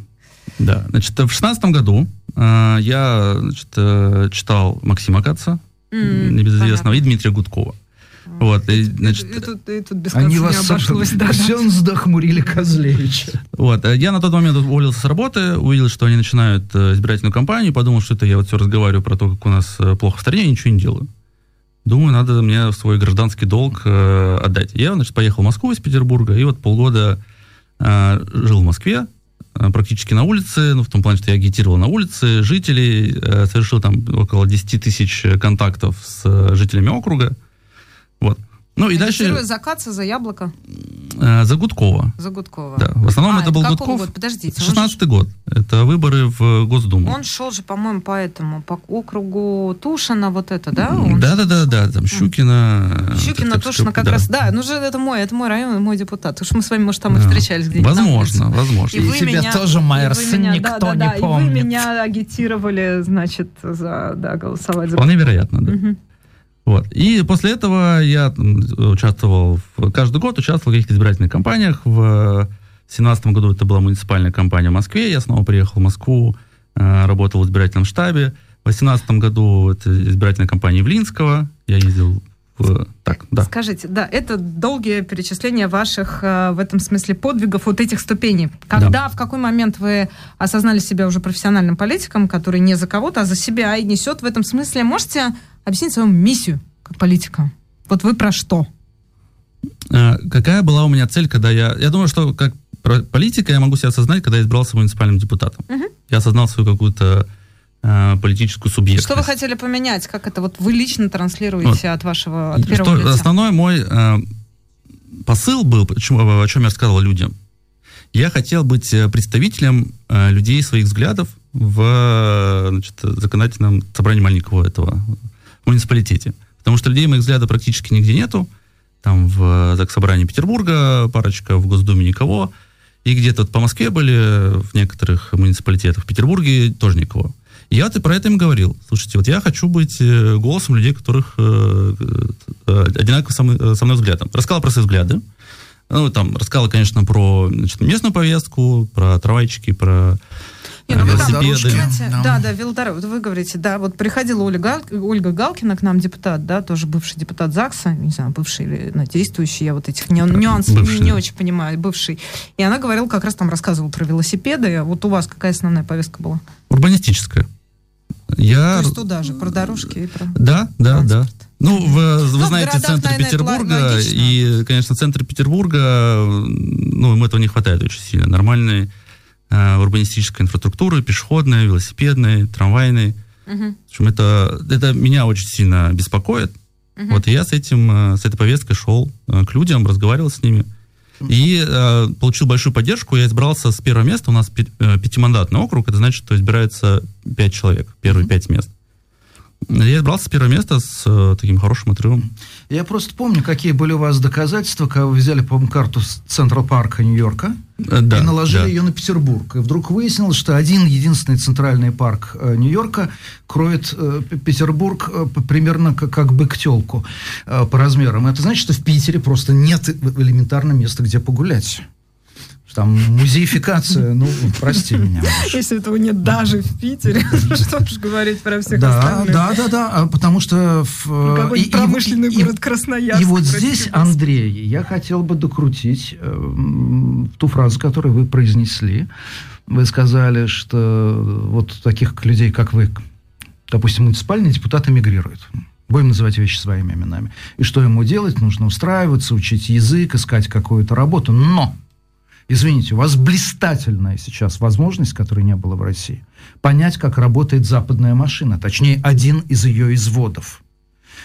Да. Значит, в шестнадцатом году э, я значит, читал Максима Каца, mm, небезызвестного, понятно. и Дмитрия Гудкова. Вот, и, значит,
и, тут, и тут без
Они вас не обошлось. Да, да. хмурили Козлевича.
Вот, э, я на тот момент уволился с работы, увидел, что они начинают э, избирательную кампанию, подумал, что это я вот все разговариваю про то, как у нас э, плохо в стране, и ничего не делаю. Думаю, надо мне свой гражданский долг э, отдать. Я, значит, поехал в Москву из Петербурга, и вот полгода э, жил в Москве, э, практически на улице, ну, в том плане, что я агитировал на улице жителей, э, совершил там около 10 тысяч контактов с жителями округа. Вот. Ну и дальше...
закат за яблоко?
Э, за Гудкова.
За Гудкова.
Да, в основном а, это был Гудков.
Год? Подождите.
16 год. Это выборы в Госдуму.
Он шел же, по-моему, по этому, по округу Тушина, вот это, да?
да, да, да, да, там Щукина.
Щукина, так, Тушина как да. раз, да. Ну же это мой, это мой район, мой депутат. Потому что мы с вами, может, там да. и встречались где-нибудь.
Возможно, возможно.
И, и тебя меня, тоже, Майерс,
меня,
никто
да, да,
не
да,
помнит.
И вы меня агитировали, значит, за, да, голосовать за...
Вполне вероятно, да. Угу. Вот. И после этого я участвовал, в, каждый год участвовал в каких-то избирательных кампаниях. В 2017 году это была муниципальная кампания в Москве. Я снова приехал в Москву, э, работал в избирательном штабе. В 2018 году это избирательная кампания Явлинского. Я ездил в... Так, да.
Скажите, да, это долгие перечисления ваших э, в этом смысле подвигов, вот этих ступеней. Когда, да. в какой момент вы осознали себя уже профессиональным политиком, который не за кого-то, а за себя и несет в этом смысле, можете объяснить свою миссию как политика? Вот вы про что?
Э, какая была у меня цель, когда я... Я думаю, что как политика я могу себя осознать, когда я избрался муниципальным депутатом. Угу. Я осознал свою какую-то э, политическую субъектность.
Что вы хотели поменять? Как это вот вы лично транслируете вот. от вашего от первого
что, лица? Основной мой э, посыл был, почему, о чем я рассказывал людям. Я хотел быть э, представителем э, людей своих взглядов в значит, законодательном собрании маленького этого муниципалитете. Потому что людей моих взглядов практически нигде нету. Там в Заксобрании Петербурга парочка, в Госдуме никого. И где-то вот по Москве были, в некоторых муниципалитетах, в Петербурге тоже никого. Я ты про это им говорил. Слушайте, вот я хочу быть э, голосом людей, которых э, э, одинаково со мной, со мной взглядом. Рассказал про свои взгляды. Ну, там, рассказал, конечно, про значит, местную повестку, про трамвайчики, про
не, ну, велосипеды. Да, да, да велодорожки. Вы говорите, да, вот приходила Ольга, Ольга Галкина к нам, депутат, да, тоже бывший депутат ЗАГСа, не знаю, бывший или ну, действующий, я вот этих нюансов не, не очень понимаю, бывший. И она говорила, как раз там рассказывала про велосипеды. Вот у вас какая основная повестка была?
Урбанистическая. Я...
То есть туда же, про дорожки и про
Да, да, транспорт. да. Ну, вы, вы ну, знаете центр наверное, Петербурга, и, конечно, центр Петербурга, ну, им этого не хватает очень сильно. Нормальной э, урбанистической инфраструктуры, пешеходной, велосипедной, трамвайной. Угу. В общем, это, это меня очень сильно беспокоит. Угу. Вот и я с этим, э, с этой повесткой шел э, к людям, разговаривал с ними. И э, получил большую поддержку. Я избрался с первого места. У нас э, пятимандатный округ. Это значит, что избирается пять человек, первые пять мест. Я избрался с первого места с э, таким хорошим отрывом.
Я просто помню, какие были у вас доказательства, когда вы взяли, по-моему, карту Централ Парка Нью-Йорка э, да, и наложили да. ее на Петербург. И вдруг выяснилось, что один единственный центральный парк э, Нью-Йорка кроет э, Петербург э, примерно как, как бы к телку э, по размерам. Это значит, что в Питере просто нет элементарно места, где погулять там музеификация, ну, прости меня.
Если этого нет даже в Питере, что уж говорить про всех остальных.
Да, да, да, а потому что...
В, Какой и, промышленный город Красноярск.
И вот здесь, Андрей, я хотел бы докрутить э, ту фразу, которую вы произнесли. Вы сказали, что вот таких людей, как вы, допустим, муниципальные депутаты мигрируют. Будем называть вещи своими именами. И что ему делать? Нужно устраиваться, учить язык, искать какую-то работу. Но Извините, у вас блистательная сейчас возможность, которой не было в России, понять, как работает западная машина, точнее, один из ее изводов.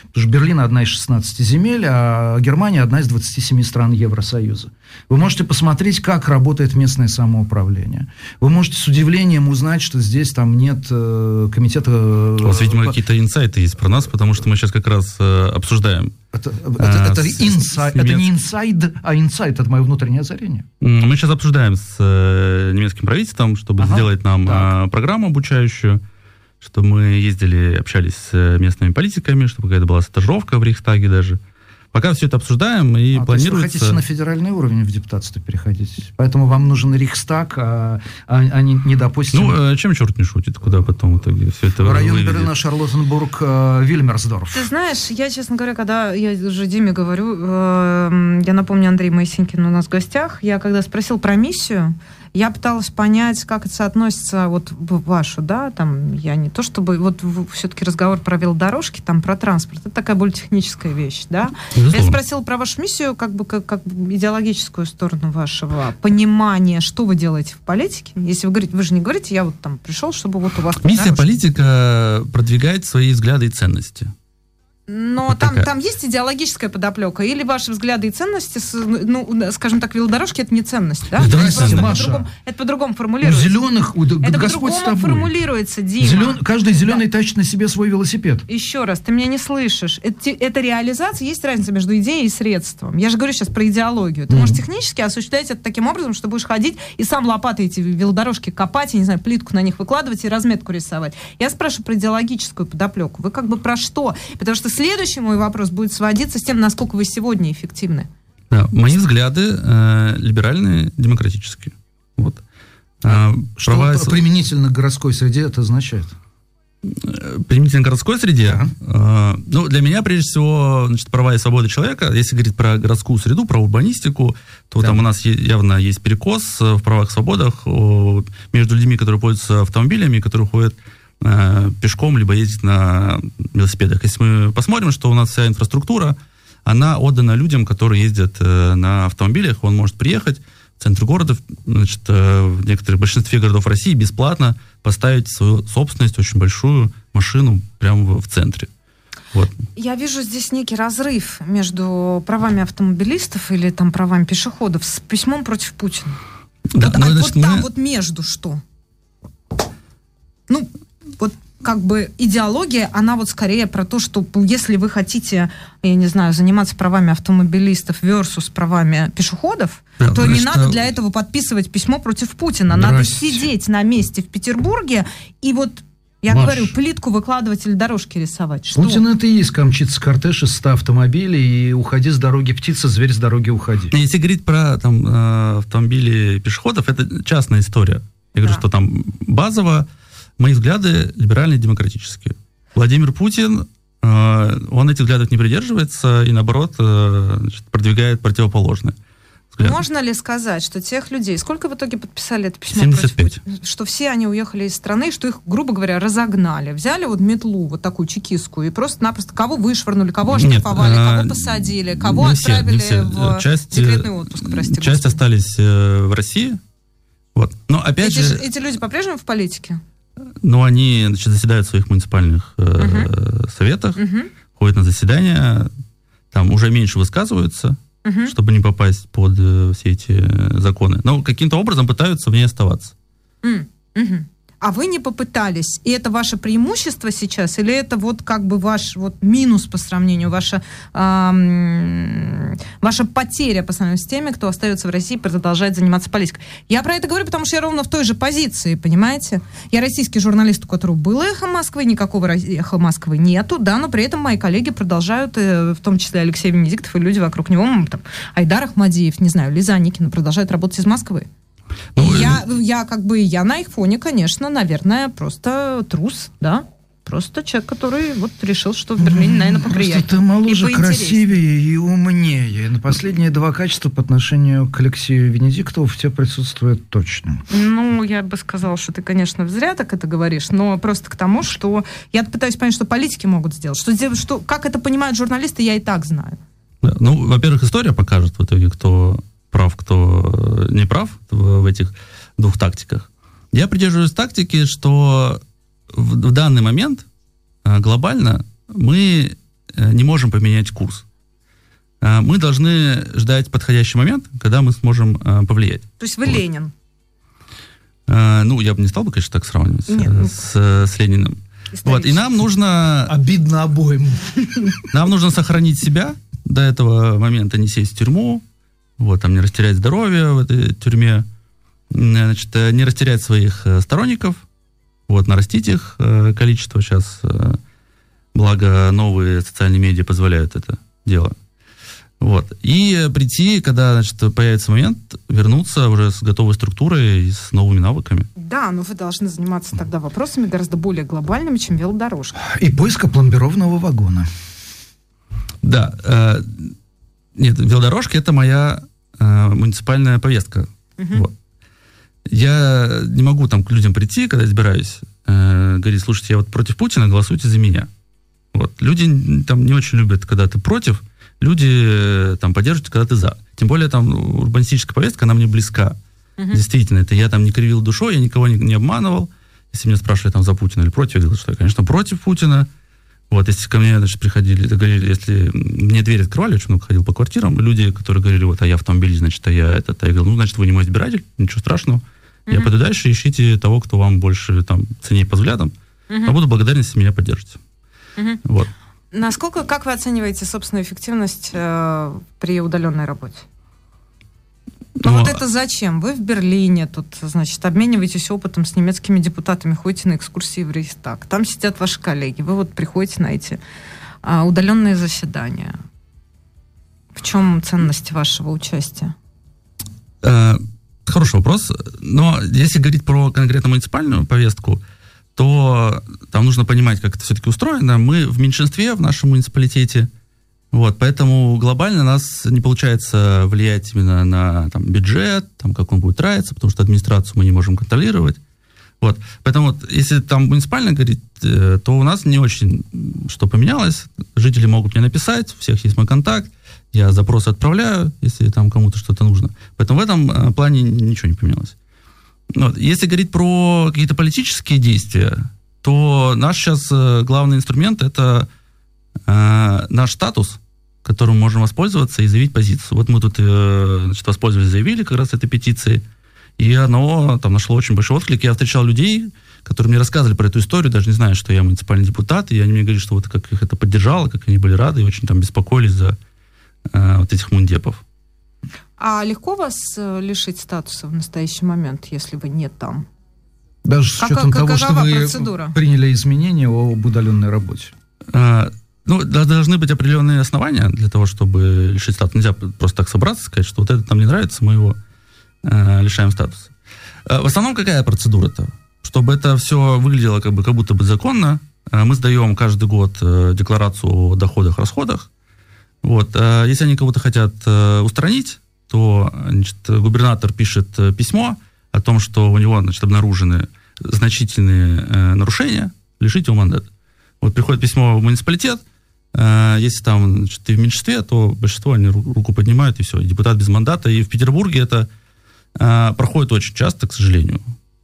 Потому что Берлин одна из 16 земель, а Германия одна из 27 стран Евросоюза. Вы можете посмотреть, как работает местное самоуправление. Вы можете с удивлением узнать, что здесь там нет э, комитета...
У вас, видимо, какие-то инсайты есть про нас, потому что мы сейчас как раз э, обсуждаем.
Это, это, это, с, инсайд, с это не инсайд, а инсайд, это мое внутреннее озарение.
Мы сейчас обсуждаем с э, немецким правительством, чтобы ага, сделать нам э, программу обучающую что мы ездили, общались с э, местными политиками, чтобы какая-то была стажировка в Рейхстаге даже. Пока все это обсуждаем и а, планируется...
вы хотите на федеральный уровень в депутатство переходить, поэтому вам нужен Рейхстаг, а, а, а не, не допустим...
Ну, э, чем черт не шутит, куда потом в итоге все это
Район выведет? Берлина, Шарлоттенбург, э, Вильмерсдорф.
Ты знаешь, я, честно говоря, когда я уже Диме говорю, я напомню, Андрей Моисенькин у нас в гостях, я когда спросил про миссию, я пыталась понять, как это соотносится вот в вашу, да, там, я не то чтобы, вот все-таки разговор про велодорожки, там, про транспорт, это такая более техническая вещь, да. Безусловно. Я спросила про вашу миссию, как бы, как, как идеологическую сторону вашего понимания, что вы делаете в политике. Если вы говорите, вы же не говорите, я вот там пришел, чтобы вот у вас...
Миссия политика продвигает свои взгляды и ценности.
Но там, там есть идеологическая подоплека? Или ваши взгляды и ценности, ну, скажем так, велодорожки это не ценность, да?
Здравствуйте, Маша.
По-другому, это по-другому формулируется.
У зеленых, у,
это
Господь
тобой. формулируется, Дима.
Зелен, каждый зеленый да. тащит на себе свой велосипед.
Еще раз, ты меня не слышишь. Это, это реализация, есть разница между идеей и средством. Я же говорю сейчас про идеологию. Ты mm. можешь технически осуществлять это таким образом, что будешь ходить и сам лопатой эти велодорожки копать, я не знаю, плитку на них выкладывать и разметку рисовать. Я спрашиваю про идеологическую подоплеку. Вы как бы про что? Потому что следующий мой вопрос будет сводиться с тем, насколько вы сегодня эффективны.
Мои взгляды э, либеральные, демократические. Вот.
А, что права... применительно к городской среде это означает?
Э, применительно к городской среде? Да. Э, ну, для меня, прежде всего, значит, права и свободы человека. Если говорить про городскую среду, про урбанистику, то да. там у нас явно есть перекос в правах и свободах между людьми, которые пользуются автомобилями, которые ходят Э, пешком, либо ездить на велосипедах. Если мы посмотрим, что у нас вся инфраструктура, она отдана людям, которые ездят э, на автомобилях, он может приехать в центр города, значит, э, в некоторых большинстве городов России бесплатно поставить свою собственность, очень большую машину прямо в центре. Вот.
Я вижу здесь некий разрыв между правами автомобилистов или там правами пешеходов с письмом против Путина. Да, вот, ну, а значит, вот там мы... вот между что? Ну, вот как бы идеология, она вот скорее про то, что если вы хотите, я не знаю, заниматься правами автомобилистов versus правами пешеходов, да, то не надо для этого подписывать письмо против Путина. Здрасте. Надо сидеть на месте в Петербурге и вот я Маш, говорю, плитку выкладывать или дорожки рисовать. Что?
Путин это и есть камчится кортеж из 100 автомобилей, и уходи с дороги птица, зверь с дороги уходи.
Если говорить про там, э, автомобили пешеходов, это частная история. Я говорю, да. что там базово мои взгляды либеральные демократические. Владимир Путин, э, он этих взглядов не придерживается и, наоборот, э, значит, продвигает противоположное.
Взгляд. Можно ли сказать, что тех людей, сколько в итоге подписали это письмо
75.
против что все они уехали из страны, что их, грубо говоря, разогнали, взяли вот метлу, вот такую чекистскую, и просто-напросто кого вышвырнули, кого оштрафовали, Нет, кого посадили, кого отправили все, в часть, декретный отпуск, простите.
Часть
Господи.
остались э, в России. Вот. Но опять
эти,
же...
Эти люди по-прежнему в политике?
Ну, они значит, заседают в своих муниципальных э, uh-huh. советах, uh-huh. ходят на заседания, там уже меньше высказываются, uh-huh. чтобы не попасть под э, все эти законы. Но каким-то образом пытаются в ней оставаться.
Uh-huh а вы не попытались. И это ваше преимущество сейчас, или это вот как бы ваш вот минус по сравнению, ваша, эм, ваша потеря по сравнению с теми, кто остается в России и продолжает заниматься политикой? Я про это говорю, потому что я ровно в той же позиции, понимаете? Я российский журналист, у которого было эхо Москвы, никакого эхо Москвы нету, да, но при этом мои коллеги продолжают, э, в том числе Алексей Венедиктов и люди вокруг него, там, Айдар Ахмадиев, не знаю, Лиза Никина, продолжают работать из Москвы. Ну, я, я как бы, я на их фоне, конечно, наверное, просто трус, да, Просто человек, который вот решил, что в Берлине, наверное, поприятнее.
Просто ты моложе, красивее и умнее. На последние два качества по отношению к Алексею Венедиктову в тебе присутствует точно.
Ну, я бы сказала, что ты, конечно, зря так это говоришь, но просто к тому, что я пытаюсь понять, что политики могут сделать. Что, что, как это понимают журналисты, я и так знаю.
Ну, во-первых, история покажет в итоге, кто прав, кто не прав в, в этих двух тактиках. Я придерживаюсь тактики, что в, в данный момент э, глобально мы э, не можем поменять курс. Э, мы должны ждать подходящий момент, когда мы сможем повлиять.
То есть вы вот. Ленин?
Ну, я бы не стал бы, конечно, так сравнивать Нет, ну, с, с Лениным. Вот, и нам нужно...
Обидно обоим.
Нам нужно сохранить себя до этого момента, не сесть в тюрьму, вот, там не растерять здоровье в этой тюрьме, значит, э, не растерять своих э, сторонников, вот, нарастить их э, количество сейчас, благо новые социальные медиа позволяют это дело. Вот. И прийти, когда значит, появится момент, вернуться уже с готовой структурой и с новыми навыками.
Да, но вы должны заниматься тогда вопросами гораздо более глобальными, чем велодорожка.
И поиска пломбированного вагона.
Да. Э, нет, велодорожка это моя э, муниципальная повестка. Угу. Вот. Я не могу там к людям прийти, когда избираюсь, э, говорить, слушайте, я вот против Путина, голосуйте за меня. Вот. Люди там не очень любят, когда ты против, люди э, там поддерживают, когда ты за. Тем более там урбанистическая повестка, она мне близка. Угу. Действительно, это я там не кривил душой, я никого не, не обманывал. Если меня спрашивали там за Путина или против, я говорил, что я, конечно, против Путина. Вот, если ко мне, значит, приходили, говорили, если мне дверь открывали, очень много ходил по квартирам, люди, которые говорили, вот, а я автомобиль, значит, а я этот, а я говорил, ну, значит, вы не мой избиратель, ничего страшного. Mm-hmm. Я пойду дальше, ищите того, кто вам больше, там, ценнее по взглядам, mm-hmm. а буду благодарен, если меня поддержите. Mm-hmm. Вот.
Насколько, как вы оцениваете собственную эффективность э, при удаленной работе? Ну, вот это зачем? Вы в Берлине, тут, значит, обмениваетесь опытом с немецкими депутатами, ходите на экскурсии в Рейхстаг. Там сидят ваши коллеги. Вы вот приходите на эти а, удаленные заседания. В чем ценность вашего участия?
Э, хороший вопрос. Но если говорить про конкретно муниципальную повестку, то там нужно понимать, как это все-таки устроено. Мы в меньшинстве в нашем муниципалитете – вот, поэтому глобально у нас не получается влиять именно на там, бюджет, там, как он будет тратиться, потому что администрацию мы не можем контролировать. Вот. Поэтому вот, если там муниципально говорить, э, то у нас не очень что поменялось. Жители могут мне написать, у всех есть мой контакт, я запросы отправляю, если там кому-то что-то нужно. Поэтому в этом э, плане ничего не поменялось. Вот. Если говорить про какие-то политические действия, то наш сейчас э, главный инструмент это э, наш статус, которым можем воспользоваться и заявить позицию. Вот мы тут э, значит, воспользовались, заявили как раз этой петиции, и оно там нашло очень большой отклик. Я встречал людей, которые мне рассказывали про эту историю, даже не зная, что я муниципальный депутат, и они мне говорили, что вот как их это поддержало, как они были рады и очень там беспокоились за э, вот этих мундепов.
А легко вас э, лишить статуса в настоящий момент, если вы не там?
Даже с учетом как, того, что вы процедура? приняли изменения об удаленной работе.
А, ну, должны быть определенные основания для того, чтобы лишить статуса. Нельзя просто так собраться и сказать, что вот это нам не нравится, мы его э, лишаем статуса. Э, в основном какая процедура-то? Чтобы это все выглядело как, бы, как будто бы законно, э, мы сдаем каждый год э, декларацию о доходах, расходах. Вот. Если они кого-то хотят устранить, то значит, губернатор пишет письмо о том, что у него значит, обнаружены значительные нарушения, лишить его мандата. Вот приходит письмо в муниципалитет, если там значит, ты в меньшинстве, то большинство они руку поднимают, и все, депутат без мандата. И в Петербурге это э, проходит очень часто, к сожалению.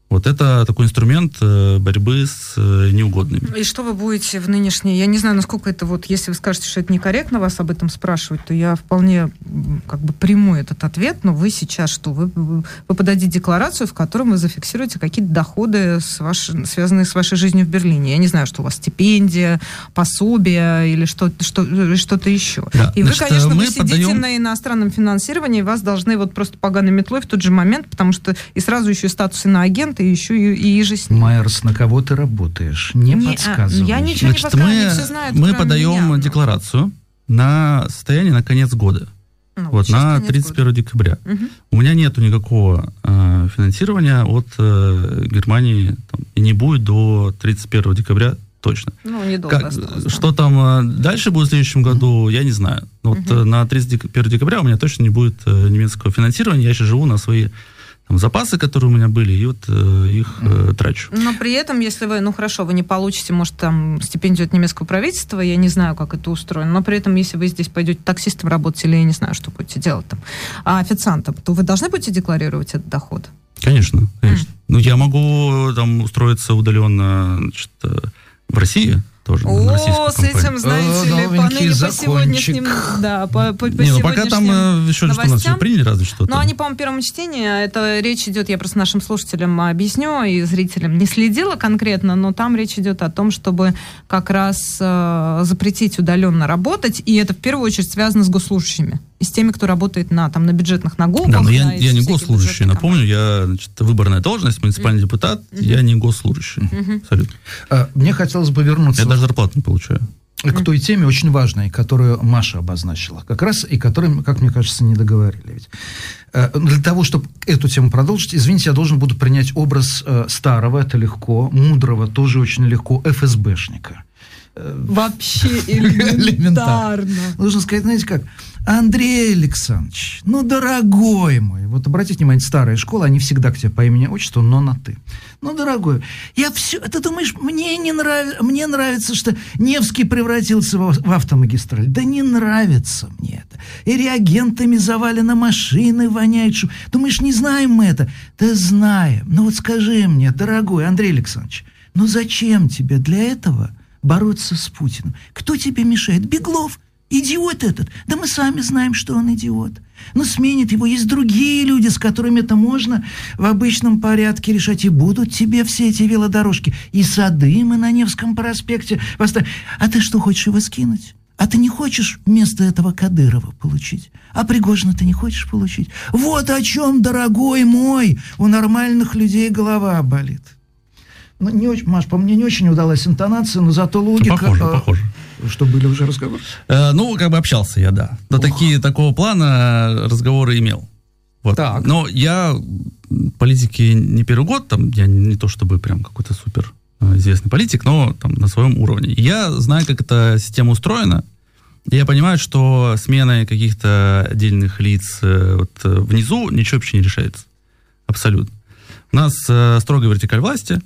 Вот это такой инструмент э, борьбы с э, неугодными.
И что вы будете в нынешней... Я не знаю, насколько это вот... Если вы скажете, что это некорректно вас об этом спрашивать, то я вполне как бы приму этот ответ, но вы сейчас что? Вы, вы подадите декларацию, в которой вы зафиксируете какие-то доходы, с ваш, связанные с вашей жизнью в Берлине. Я не знаю, что у вас стипендия, пособие или что, что, что-то еще. Да. И Значит, вы, конечно, мы вы сидите подаем... на иностранном финансировании, вас должны вот просто поганой метлой в тот же момент, потому что и сразу еще статусы на агента, ты еще и, и же с
ним. Майерс, на кого ты работаешь? Не, не а, подсказывай.
я ничего Значит, не подсказываю, мы, все знают,
Мы подаем меня. декларацию на состояние на конец года. Ну, вот, на 31 года. декабря. Угу. У меня нету никакого э, финансирования от э, Германии там, и не будет до 31 декабря точно.
Ну, недолго как, осталось.
Что там э, дальше будет в следующем году, я не знаю. Вот угу. э, на 31 декабря у меня точно не будет э, немецкого финансирования. Я сейчас живу на свои там, запасы, которые у меня были, и вот э, их э, трачу.
Но при этом, если вы, ну хорошо, вы не получите, может, там стипендию от немецкого правительства, я не знаю, как это устроено, но при этом, если вы здесь пойдете таксистом работать или я не знаю, что будете делать там, а официантом, то вы должны будете декларировать этот доход?
Конечно, конечно. Mm. Ну, я могу там устроиться удаленно значит, э, в России, тоже
О, с этим, знаете ли, поныне по сегодняшним, да, по, по, по Не, ну
пока там э, еще что у нас все приняли, разве что.
Ну, они, по-моему, первом чтении, а это речь идет, я просто нашим слушателям объясню и зрителям не следила конкретно, но там речь идет о том, чтобы как раз э, запретить удаленно работать, и это в первую очередь связано с госслужащими и с теми, кто работает на, там, на бюджетных нагулках.
Да, но я, я не госслужащий, напомню, я значит, выборная должность, муниципальный mm-hmm. депутат, mm-hmm. я не госслужащий. Mm-hmm. Абсолютно.
А, мне хотелось бы вернуться...
Я даже зарплату не получаю.
К той теме очень важной, которую Маша обозначила, как раз и которой, как мне кажется, не договорили. Ведь. Э, для того, чтобы эту тему продолжить, извините, я должен буду принять образ э, старого, это легко, мудрого, тоже очень легко, ФСБшника.
Вообще элементарно.
Нужно сказать, знаете как, Андрей Александрович, ну, дорогой мой, вот обратите внимание, старая школа, они всегда к тебе по имени отчеству, но на ты. Ну, дорогой, я все, ты думаешь, мне не нравится, мне нравится, что Невский превратился в, в автомагистраль. Да не нравится мне это. И реагентами завалено машины, воняет шум. Думаешь, не знаем мы это? Да знаем. Ну вот скажи мне, дорогой Андрей Александрович, ну зачем тебе для этого бороться с Путиным. Кто тебе мешает? Беглов. Идиот этот. Да мы сами знаем, что он идиот. Но сменит его. Есть другие люди, с которыми это можно в обычном порядке решать. И будут тебе все эти велодорожки. И сады мы на Невском проспекте. А ты что, хочешь его скинуть? А ты не хочешь вместо этого Кадырова получить? А Пригожина ты не хочешь получить? Вот о чем, дорогой мой, у нормальных людей голова болит. Ну, не очень, Маш, по мне не очень удалась интонация, но зато логика...
Похоже, э, похоже.
Что были уже разговоры?
Э, ну, как бы общался я, да. Но такие, такого плана разговоры имел. Вот. Так. Но я политики не первый год, там, я не, то чтобы прям какой-то супер э, известный политик, но там на своем уровне. Я знаю, как эта система устроена. И я понимаю, что сменой каких-то отдельных лиц э, вот, э, внизу ничего вообще не решается. Абсолютно. У нас э, строгая вертикаль власти.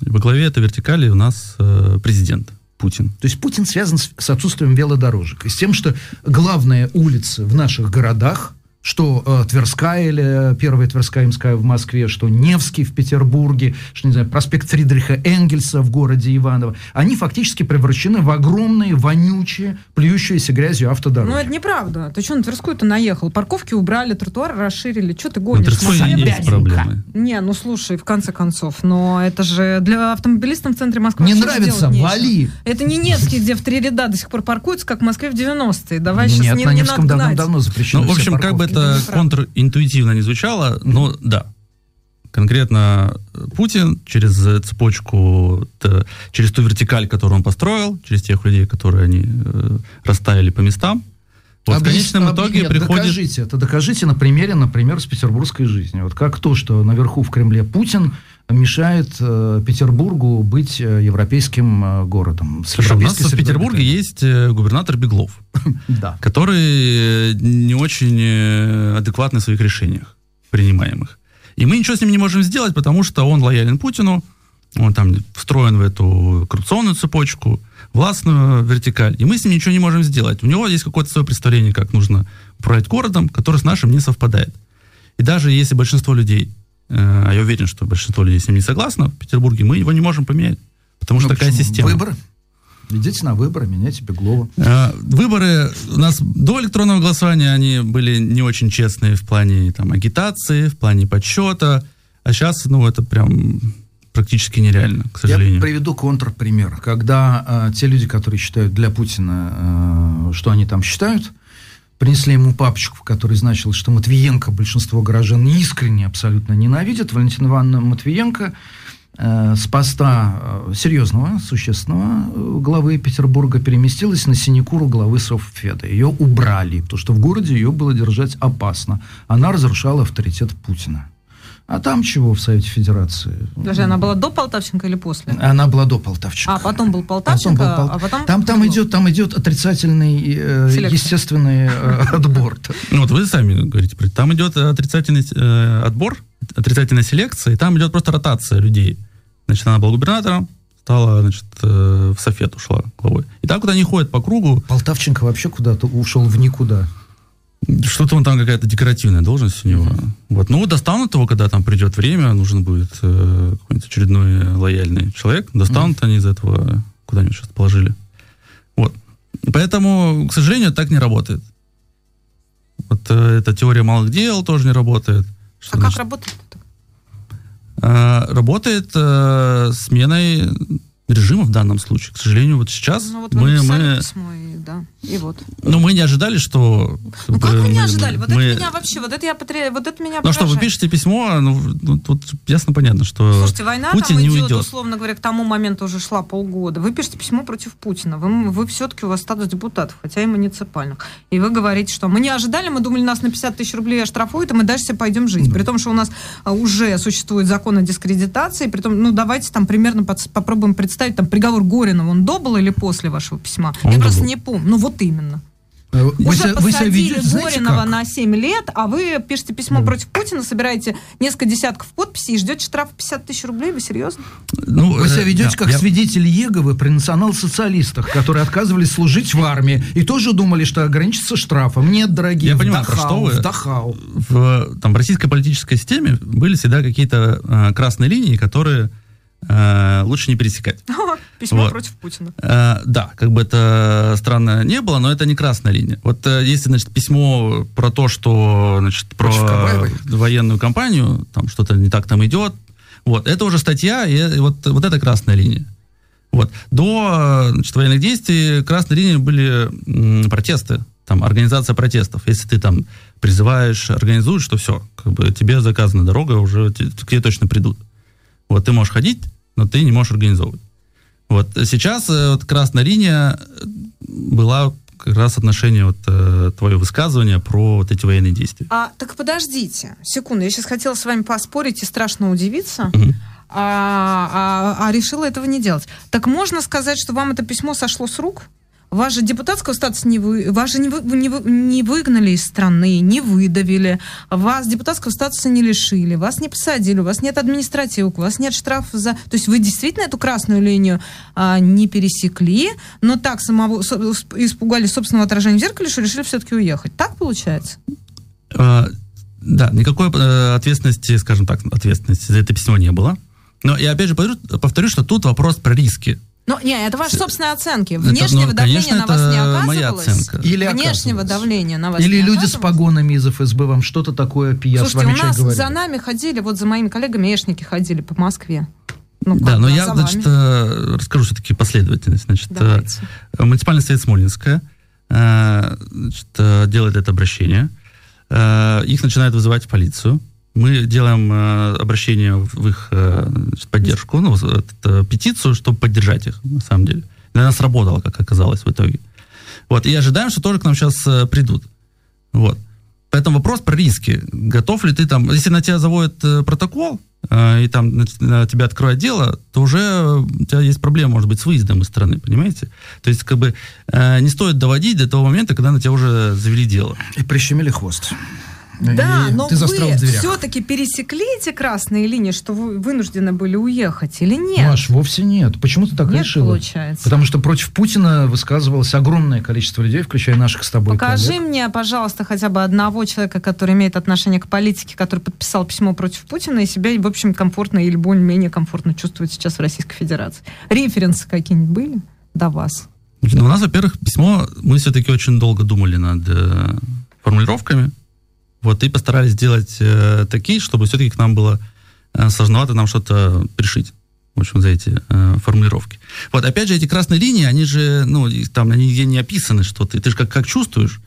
Во главе этой вертикали у нас э, президент. Путин.
То есть Путин связан с, с отсутствием велодорожек и с тем, что главные улицы в наших городах что э, Тверская или первая Тверская Имская в Москве, что Невский в Петербурге, что, не знаю, проспект Фридриха Энгельса в городе Иваново, они фактически превращены в огромные, вонючие, плюющиеся грязью автодороги.
Ну, это неправда. Ты что, на Тверскую-то наехал? Парковки убрали, тротуары расширили. Что ты гонишь?
На Тверской есть проблемы.
Не, ну слушай, в конце концов, но это же для автомобилистов в центре Москвы
Не нравится, вали.
Это не Невский, где в три ряда до сих пор паркуются, как в Москве в 90-е. Давай
Нет,
сейчас не,
на
не
Невском давно-давно запрещено
Ну, в общем, как бы это контринтуитивно не звучало, но да. Конкретно Путин через цепочку, через ту вертикаль, которую он построил, через тех людей, которые они э, расставили по местам, вот в конечном итоге нет, приходит...
Докажите это, докажите на примере, например, с петербургской жизни. Вот как то, что наверху в Кремле Путин мешает э, Петербургу быть э, европейским э, городом.
Слушай, у нас в Петербурге есть э, губернатор Беглов,
да.
который не очень э, адекватный в своих решениях принимаемых. И мы ничего с ним не можем сделать, потому что он лоялен Путину, он там встроен в эту коррупционную цепочку, властную вертикаль, и мы с ним ничего не можем сделать. У него есть какое-то свое представление, как нужно управлять городом, которое с нашим не совпадает. И даже если большинство людей а я уверен, что большинство людей с ним не согласно в Петербурге, мы его не можем поменять. Потому что ну, такая почему? система.
Выборы? Идите на выборы, меняйте Беглова.
А, выборы у нас до электронного голосования, они были не очень честные в плане там, агитации, в плане подсчета. А сейчас, ну, это прям практически нереально, к сожалению.
Я приведу контрпример. Когда э, те люди, которые считают для Путина, э, что они там считают, принесли ему папочку, в которой значилось, что Матвиенко большинство горожан искренне абсолютно ненавидят. Валентина Ивановна Матвиенко э, с поста э, серьезного, существенного э, главы Петербурга переместилась на синекуру главы Совфеда. Ее убрали, потому что в городе ее было держать опасно. Она разрушала авторитет Путина. А там чего в Совете Федерации?
Даже она была до Полтавченко или после?
Она была до Полтавченко.
А потом был Полтавченко, потом был Пол... а потом...
Там, там, идет, там идет отрицательный, э, естественный э, отбор.
Ну вот вы сами говорите, там идет отрицательный э, отбор, отрицательная селекция, и там идет просто ротация людей. Значит, она была губернатором, стала, значит, э, в Софет ушла главой. И так вот они ходят по кругу.
Полтавченко вообще куда-то ушел в никуда.
Что-то он там какая-то декоративная должность у него. Mm-hmm. Вот. Ну, достанут его, когда там придет время, нужен будет э, какой-нибудь очередной лояльный человек. Достанут mm-hmm. они из этого, куда-нибудь сейчас положили. Вот. Поэтому, к сожалению, так не работает. Вот э, эта теория малых дел тоже не работает.
Что, а значит, как работает?
Э, работает э, сменой режима в данном случае. К сожалению, вот сейчас
ну, вот мы... мы письмо и, да, и вот.
Ну, мы не ожидали, что...
Ну, как вы не ожидали? Вот мы, это меня вообще, вот это я потреб... вот это меня
Ну, что, вы пишете письмо, ну, ну, тут ясно понятно, что
Слушайте, война Путин там не идет, уйдет. условно говоря, к тому моменту уже шла полгода. Вы пишете письмо против Путина. Вы, вы все-таки, у вас статус депутатов, хотя и муниципальных. И вы говорите, что мы не ожидали, мы думали, нас на 50 тысяч рублей оштрафуют, и мы дальше себе пойдем жить. Да. При том, что у нас а, уже существует закон о дискредитации, при том, ну, давайте там примерно попробуем представить, там, приговор Горинова, он до был или после вашего письма? Он Я просто был. не помню. Ну вот именно. Э, вы, Уже вы посадили ведете, Горинова на 7 лет, а вы пишете письмо да. против Путина, собираете несколько десятков подписей и ждете штраф 50 тысяч рублей. Вы серьезно?
Ну, вы себя э, ведете да, как я... свидетель Еговы при национал-социалистах, которые отказывались служить в армии и тоже думали, что ограничится штрафом. Нет, дорогие,
я понимаю, про что вы.
Вдахал.
В, там, в российской политической системе были всегда какие-то э, красные линии, которые э, лучше не пересекать.
Письмо вот. против Путина.
Э, да, как бы это странно не было, но это не красная линия. Вот э, если, значит, письмо про то, что, значит, про военную кампанию, там что-то не так там идет, вот, это уже статья, и вот, вот это красная линия. Вот. До значит, военных действий красной линией были м, протесты, там, организация протестов. Если ты там призываешь, организуешь, то все, как бы тебе заказана дорога, уже к тебе точно придут. Вот, ты можешь ходить, но ты не можешь организовывать. Вот, сейчас э, вот, красная линия была как раз отношение вот э, твое высказывание про вот эти военные действия.
А так подождите, секунду, я сейчас хотела с вами поспорить и страшно удивиться. Угу. А, а, а решила этого не делать. Так можно сказать, что вам это письмо сошло с рук? Вас же депутатского статуса не вы, вас же не, вы, не, не выгнали из страны, не выдавили, вас депутатского статуса не лишили, вас не посадили, у вас нет административок, у вас нет штрафов за... То есть вы действительно эту красную линию а, не пересекли, но так самого со, испугались собственного отражения в зеркале, что решили все-таки уехать. Так получается?
А, да, никакой э, ответственности, скажем так, ответственности за это письмо не было. Но я опять же повторю, что тут вопрос про риски.
Ну, не, это ваши собственные оценки. Внешнего это, ну, давления конечно, на вас не оказывалось? Моя оценка. Или Внешнего давления на вас
Или люди с погонами из ФСБ вам что-то такое пья
Слушайте, у нас говорили. за нами ходили, вот за моими коллегами эшники ходили по Москве.
Ну, да, но я, значит, э, расскажу все-таки последовательность. Значит, э, Давайте. муниципальный совет Смольнинская э, значит, делает это обращение. Их начинают вызывать в полицию мы делаем э, обращение в их э, поддержку, ну, это, петицию, чтобы поддержать их, на самом деле. И она сработала, как оказалось в итоге. Вот, и ожидаем, что тоже к нам сейчас э, придут. Вот. Поэтому вопрос про риски. Готов ли ты там, если на тебя заводят э, протокол, э, и там на, тебя откроют дело, то уже у тебя есть проблема, может быть, с выездом из страны, понимаете? То есть, как бы, э, не стоит доводить до того момента, когда на тебя уже завели дело.
И прищемили хвост.
Да, но ты вы все-таки пересекли эти красные линии, что вы вынуждены были уехать или нет?
Маш, вовсе нет. Почему ты так нет, решила?
получается.
Потому что против Путина высказывалось огромное количество людей, включая наших с тобой
Покажи коллег. мне, пожалуйста, хотя бы одного человека, который имеет отношение к политике, который подписал письмо против Путина и себя, в общем, комфортно или более-менее комфортно чувствует сейчас в Российской Федерации. Референсы какие-нибудь были до вас?
Ну, у нас, во-первых, письмо, мы все-таки очень долго думали над э, формулировками, вот, и постарались сделать э, такие, чтобы все-таки к нам было э, сложновато нам что-то пришить. В общем, за эти э, формулировки. Вот, опять же, эти красные линии, они же, ну, там, они нигде не описаны, что ты, ты же как, как чувствуешь,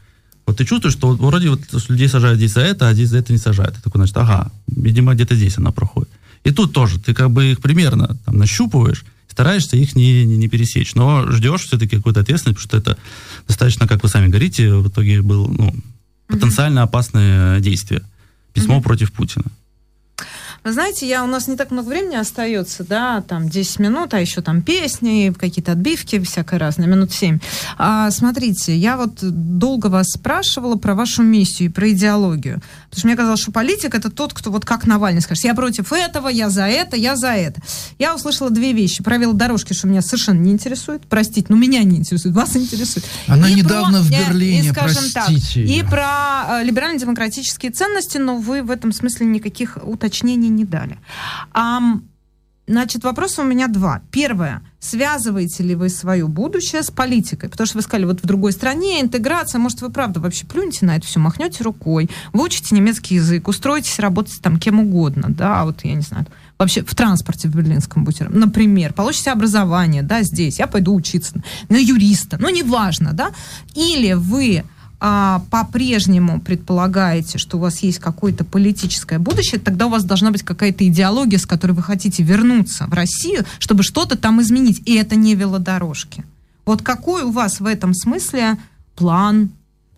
вот ты чувствуешь, что вот, вроде вот людей сажают здесь за это, а здесь за это не сажают. Ты такой, значит, ага, видимо, где-то здесь она проходит. И тут тоже, ты как бы их примерно там нащупываешь, стараешься их не, не, не пересечь, но ждешь все-таки какой-то ответственности, потому что это достаточно, как вы сами говорите, в итоге был, ну, потенциально опасное действие. Письмо против Путина.
Вы знаете, я, у нас не так много времени остается, да, там 10 минут, а еще там песни, какие-то отбивки, всякое разное, минут 7. А, смотрите, я вот долго вас спрашивала про вашу миссию и про идеологию. Потому что мне казалось, что политик это тот, кто вот как Навальный скажет, я против этого, я за это, я за это. Я услышала две вещи. Правила дорожки, что меня совершенно не интересует. Простите, но меня не интересует, вас интересует.
Она и недавно про, в Берлине, и, скажем простите.
Так, и про э, либерально-демократические ценности, но вы в этом смысле никаких уточнений не дали. А, значит, вопросы у меня два. Первое. Связываете ли вы свое будущее с политикой? Потому что вы сказали, вот в другой стране интеграция, может, вы правда вообще плюнете на это все, махнете рукой, выучите немецкий язык, устроитесь работать там кем угодно, да, вот я не знаю, вообще в транспорте в берлинском бутере, например, получите образование, да, здесь, я пойду учиться на юриста, ну, неважно, да, или вы а, по-прежнему предполагаете, что у вас есть какое-то политическое будущее, тогда у вас должна быть какая-то идеология, с которой вы хотите вернуться в Россию, чтобы что-то там изменить. И это не велодорожки. Вот какой у вас в этом смысле план,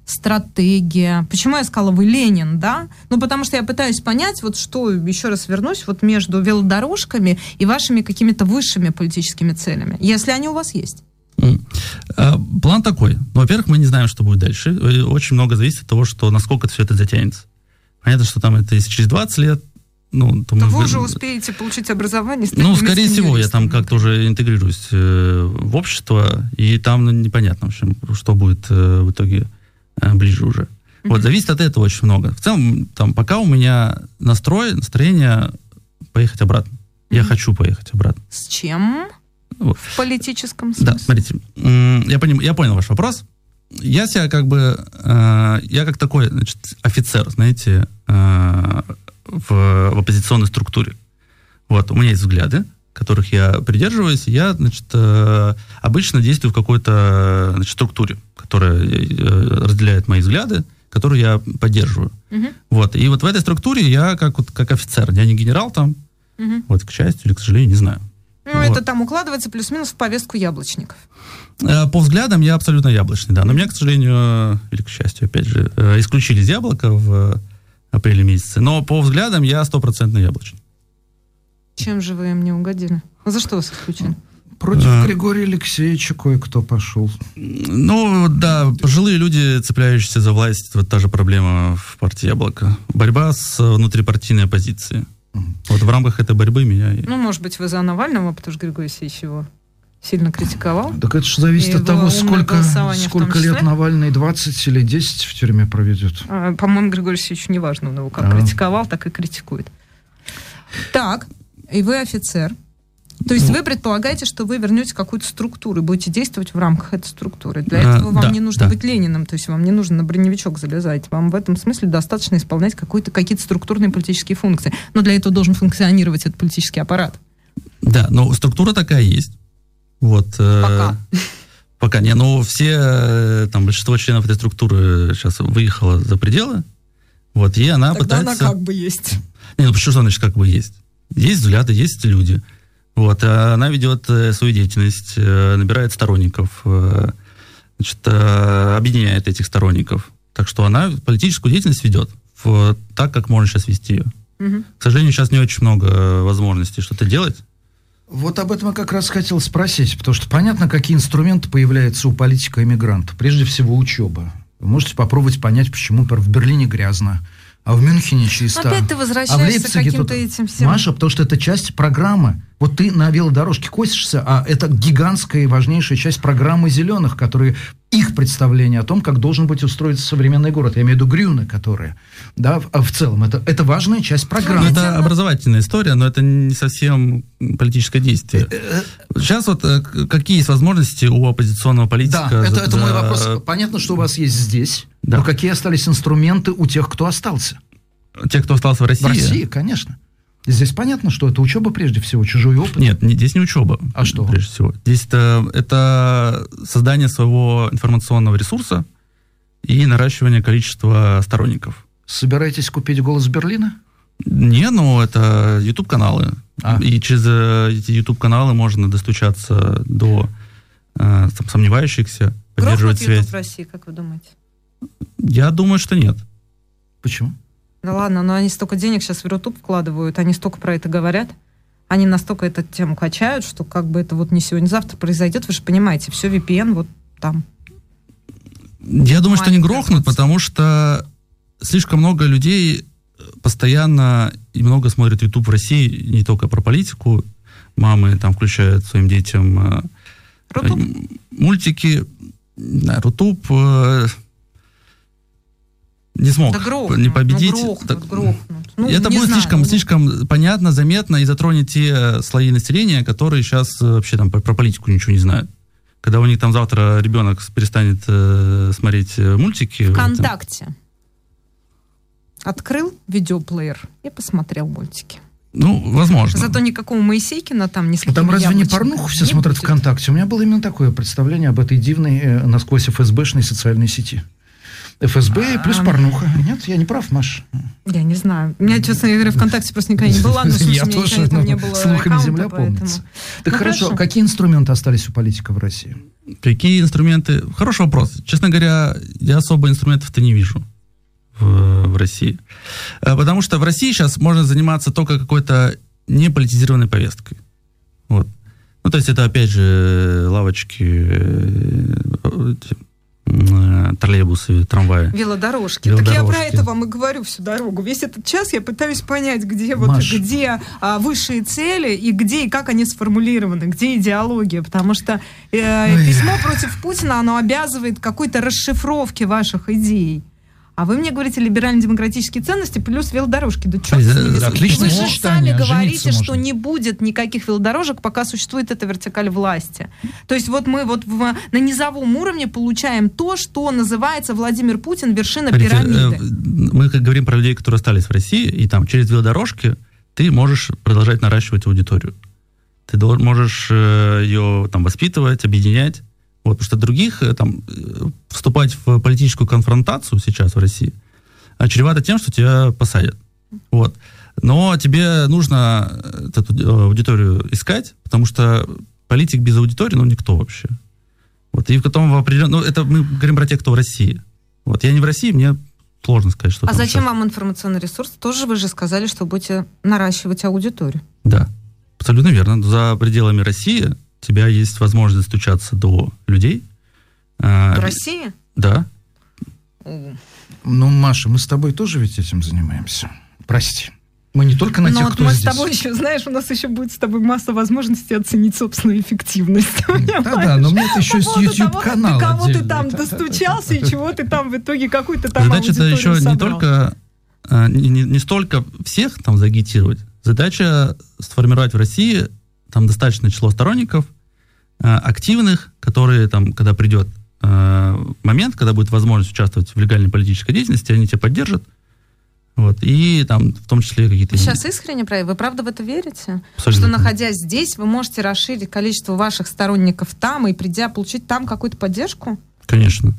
стратегия? Почему я сказала, вы Ленин, да? Ну, потому что я пытаюсь понять, вот что, еще раз вернусь, вот между велодорожками и вашими какими-то высшими политическими целями, если они у вас есть.
А, план такой. Ну, во-первых, мы не знаем, что будет дальше. Очень много зависит от того, что насколько все это затянется. Понятно, что там это если через 20 лет, ну,
то, то мы... вы уже успеете получить образование.
Ну, скорее всего, я там как-то уже интегрируюсь э, в общество, и там ну, непонятно, в общем, что будет э, в итоге э, ближе уже. Mm-hmm. Вот, зависит от этого очень много. В целом, там, пока у меня настрой, настроение поехать обратно. Mm-hmm. Я хочу поехать обратно.
С чем? В политическом смысле.
Да, смотрите, я, поним, я понял ваш вопрос. Я себя как бы, э, я как такой, значит, офицер, знаете, э, в, в оппозиционной структуре. Вот, у меня есть взгляды, которых я придерживаюсь, я, значит, э, обычно действую в какой-то значит, структуре, которая э, разделяет мои взгляды, которую я поддерживаю. Угу. Вот. И вот в этой структуре я как, вот, как офицер, я не генерал там, угу. вот, к счастью или к сожалению, не знаю.
Ну, вот. это там укладывается плюс-минус в повестку яблочников.
Э, по взглядам я абсолютно яблочный, да. Но меня, к сожалению, или к счастью, опять же, исключили из яблока в апреле месяце. Но по взглядам я стопроцентно яблочный.
Чем же вы им не угодили? За что вас исключили?
Против а... Григория Алексеевича кое-кто пошел.
Ну, да, пожилые люди, цепляющиеся за власть, вот та же проблема в партии «Яблоко». Борьба с внутрипартийной оппозицией. Вот в рамках этой борьбы меня...
Ну, может быть, вы за Навального, потому что Григорий Алексеевич его сильно критиковал.
Так это же зависит от того, сколько, сколько лет Навальный, 20 или 10 в тюрьме проведет.
А, по-моему, Григорий Алексеевич неважно, он его как а. критиковал, так и критикует. Так, и вы офицер. То есть ну, вы предполагаете, что вы вернете какую-то структуру и будете действовать в рамках этой структуры. Для а, этого вам да, не нужно да. быть Лениным, то есть вам не нужно на броневичок залезать. Вам в этом смысле достаточно исполнять какие-то структурные политические функции. Но для этого должен функционировать этот политический аппарат.
Да, но структура такая есть. Вот,
э, Пока.
Э, пока не. Но все, э, там, большинство членов этой структуры сейчас выехало за пределы. Вот, и она
Тогда
пытается...
она как бы есть.
Не, ну почему значит как бы есть? Есть взгляды, есть люди. Вот, а она ведет э, свою деятельность, э, набирает сторонников, э, значит, объединяет этих сторонников. Так что она политическую деятельность ведет в, так, как можно сейчас вести ее. Угу. К сожалению, сейчас не очень много возможностей что-то делать.
Вот об этом я как раз хотел спросить, потому что понятно, какие инструменты появляются у политика-иммигранта. Прежде всего, учеба. Вы можете попробовать понять, почему, например, в Берлине грязно, а в Мюнхене чисто.
Опять ты возвращаешься а к каким-то этим всем.
Маша, потому что это часть программы. Вот ты на велодорожке косишься, а это гигантская и важнейшая часть программы зеленых, которые их представление о том, как должен быть устроен современный город. Я имею в виду Грюны, которые, да, в, в целом, это, это важная часть программы.
Ну, это образовательная история, но это не совсем политическое действие. Э, э, Сейчас вот э, какие есть возможности у оппозиционного политика?
Да, это, это мой вопрос. Понятно, что у вас есть здесь, да. но какие остались инструменты у тех, кто остался?
Тех, кто остался в России? В
России, конечно. Здесь понятно, что это учеба прежде всего, чужой опыт.
Нет, не, здесь не учеба.
А что?
Прежде всего. Здесь это, это создание своего информационного ресурса и наращивание количества сторонников.
Собираетесь купить «Голос Берлина»?
Не, ну это YouTube-каналы. А. И через э, эти YouTube-каналы можно достучаться до э, сомневающихся, поддерживать Грохнут связь.
YouTube в России, как вы думаете?
Я думаю, что нет.
Почему?
Да ладно, но они столько денег сейчас в YouTube вкладывают, они столько про это говорят, они настолько эту тему качают, что как бы это вот не сегодня-завтра произойдет, вы же понимаете, все VPN вот там.
Я думаю, что они грохнут, потому что слишком много людей постоянно и много смотрят YouTube в России, не только про политику. Мамы там включают своим детям э,
Рутуб?
мультики. Да, Рутуб э, не смог да грохнут, не победить. Ну, грохнут, так, грохнут. Ну, это будет знаю, слишком, ну... слишком понятно, заметно и затронет те слои населения, которые сейчас э, вообще там про, про политику ничего не знают. Когда у них там завтра ребенок перестанет э, смотреть э, мультики.
Вконтакте. Там... Открыл видеоплеер и посмотрел мультики.
Ну, возможно.
Зато никакого Моисейкина там не смотрели.
Там разве не порнуху все не смотрят будет? ВКонтакте? У меня было именно такое представление об этой дивной, э, насквозь ФСБшной социальной сети. ФСБ а, плюс порнуха. Нет, я не прав, Маш?
Я не знаю. У меня, честно говоря, ВКонтакте просто никогда не была, но слушай, я тоже, не было
слухами земля помнится. Так ну, хорошо, какие инструменты остались у политика в России?
Какие инструменты? Хороший вопрос. Честно говоря, я особо инструментов-то не вижу в, в России. Э, потому что в России сейчас можно заниматься только какой-то неполитизированной повесткой. Вот. Ну, то есть это, опять же, лавочки, э, Э, троллейбусы, трамваи.
Велодорожки. Велодорожки. Так я про это вам и говорю всю дорогу. Весь этот час я пытаюсь понять, где, вот, где а, высшие цели и где и как они сформулированы, где идеология. Потому что э, письмо против Путина, оно обязывает какой-то расшифровки ваших идей. А вы мне говорите либерально-демократические ценности плюс велодорожки. Да
с Отлично.
Вы же сами говорите, что не будет никаких велодорожек, пока существует эта вертикаль власти. То есть вот мы вот в, на низовом уровне получаем то, что называется Владимир Путин вершина Смотрите, пирамиды. Э,
мы как говорим про людей, которые остались в России, и там через велодорожки ты можешь продолжать наращивать аудиторию. Ты можешь э, ее там воспитывать, объединять. Вот, потому что других э, там вступать в политическую конфронтацию сейчас в России чревато тем, что тебя посадят. Вот. Но тебе нужно эту аудиторию искать, потому что политик без аудитории, ну, никто вообще. Вот, и потом в определенном... Ну, это мы говорим про тех, кто в России. Вот, я не в России, мне сложно сказать, что
А зачем сейчас. вам информационный ресурс? Тоже вы же сказали, что будете наращивать аудиторию.
Да, абсолютно верно. За пределами России у тебя есть возможность достучаться до людей.
А, до России?
Да.
Ну, Маша, мы с тобой тоже ведь этим занимаемся. Прости. Мы не только на Но тех, вот кто
мы
здесь.
с тобой еще, знаешь, у нас еще будет с тобой масса возможностей оценить собственную эффективность.
Да-да, но мне это еще с YouTube-канала.
Кого ты там достучался и чего ты там в итоге какой-то там
Задача это еще не только, а, не столько всех там загитировать, задача сформировать в России там достаточное число сторонников, а, активных, которые там, когда придет а, момент, когда будет возможность участвовать в легальной политической деятельности, они тебя поддержат, вот, и там в том числе какие-то...
Вы сейчас искренне про Вы правда в это верите? Абсолютно. Что находясь здесь, вы можете расширить количество ваших сторонников там и придя получить там какую-то поддержку?
Конечно.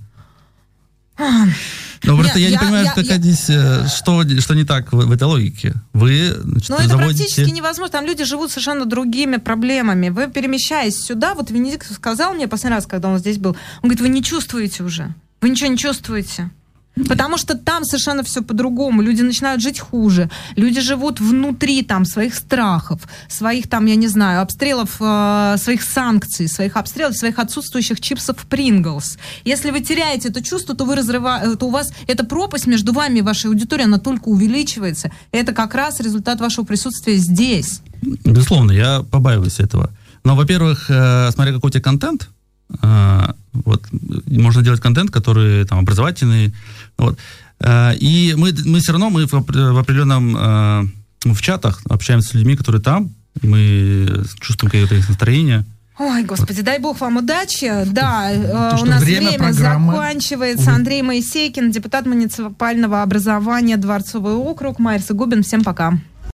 Но просто я, я не понимаю, я, как я, здесь, э, что, что не так в, в этой логике. Вы значит,
Ну, это практически невозможно. Там люди живут совершенно другими проблемами. Вы, перемещаясь сюда, вот Венедикт сказал мне последний раз, когда он здесь был, он говорит, вы не чувствуете уже. Вы ничего не чувствуете. Потому что там совершенно все по-другому. Люди начинают жить хуже. Люди живут внутри там своих страхов, своих там, я не знаю, обстрелов, э, своих санкций, своих обстрелов, своих отсутствующих чипсов Принглс. Если вы теряете это чувство, то вы разрываете, то у вас эта пропасть между вами и вашей аудиторией, она только увеличивается. Это как раз результат вашего присутствия здесь.
Безусловно, я побаиваюсь этого. Но, во-первых, э, смотря какой у тебя контент, э, вот, можно делать контент, который там образовательный, вот. Э, и мы, мы все равно мы в, определенном э, в чатах общаемся с людьми, которые там, мы чувствуем какое-то их настроение.
Ой, господи, дай бог вам удачи. Да, То, э, у нас время, время заканчивается. Андрей Моисейкин, депутат муниципального образования Дворцовый округ. Майерс и Губин. Всем пока.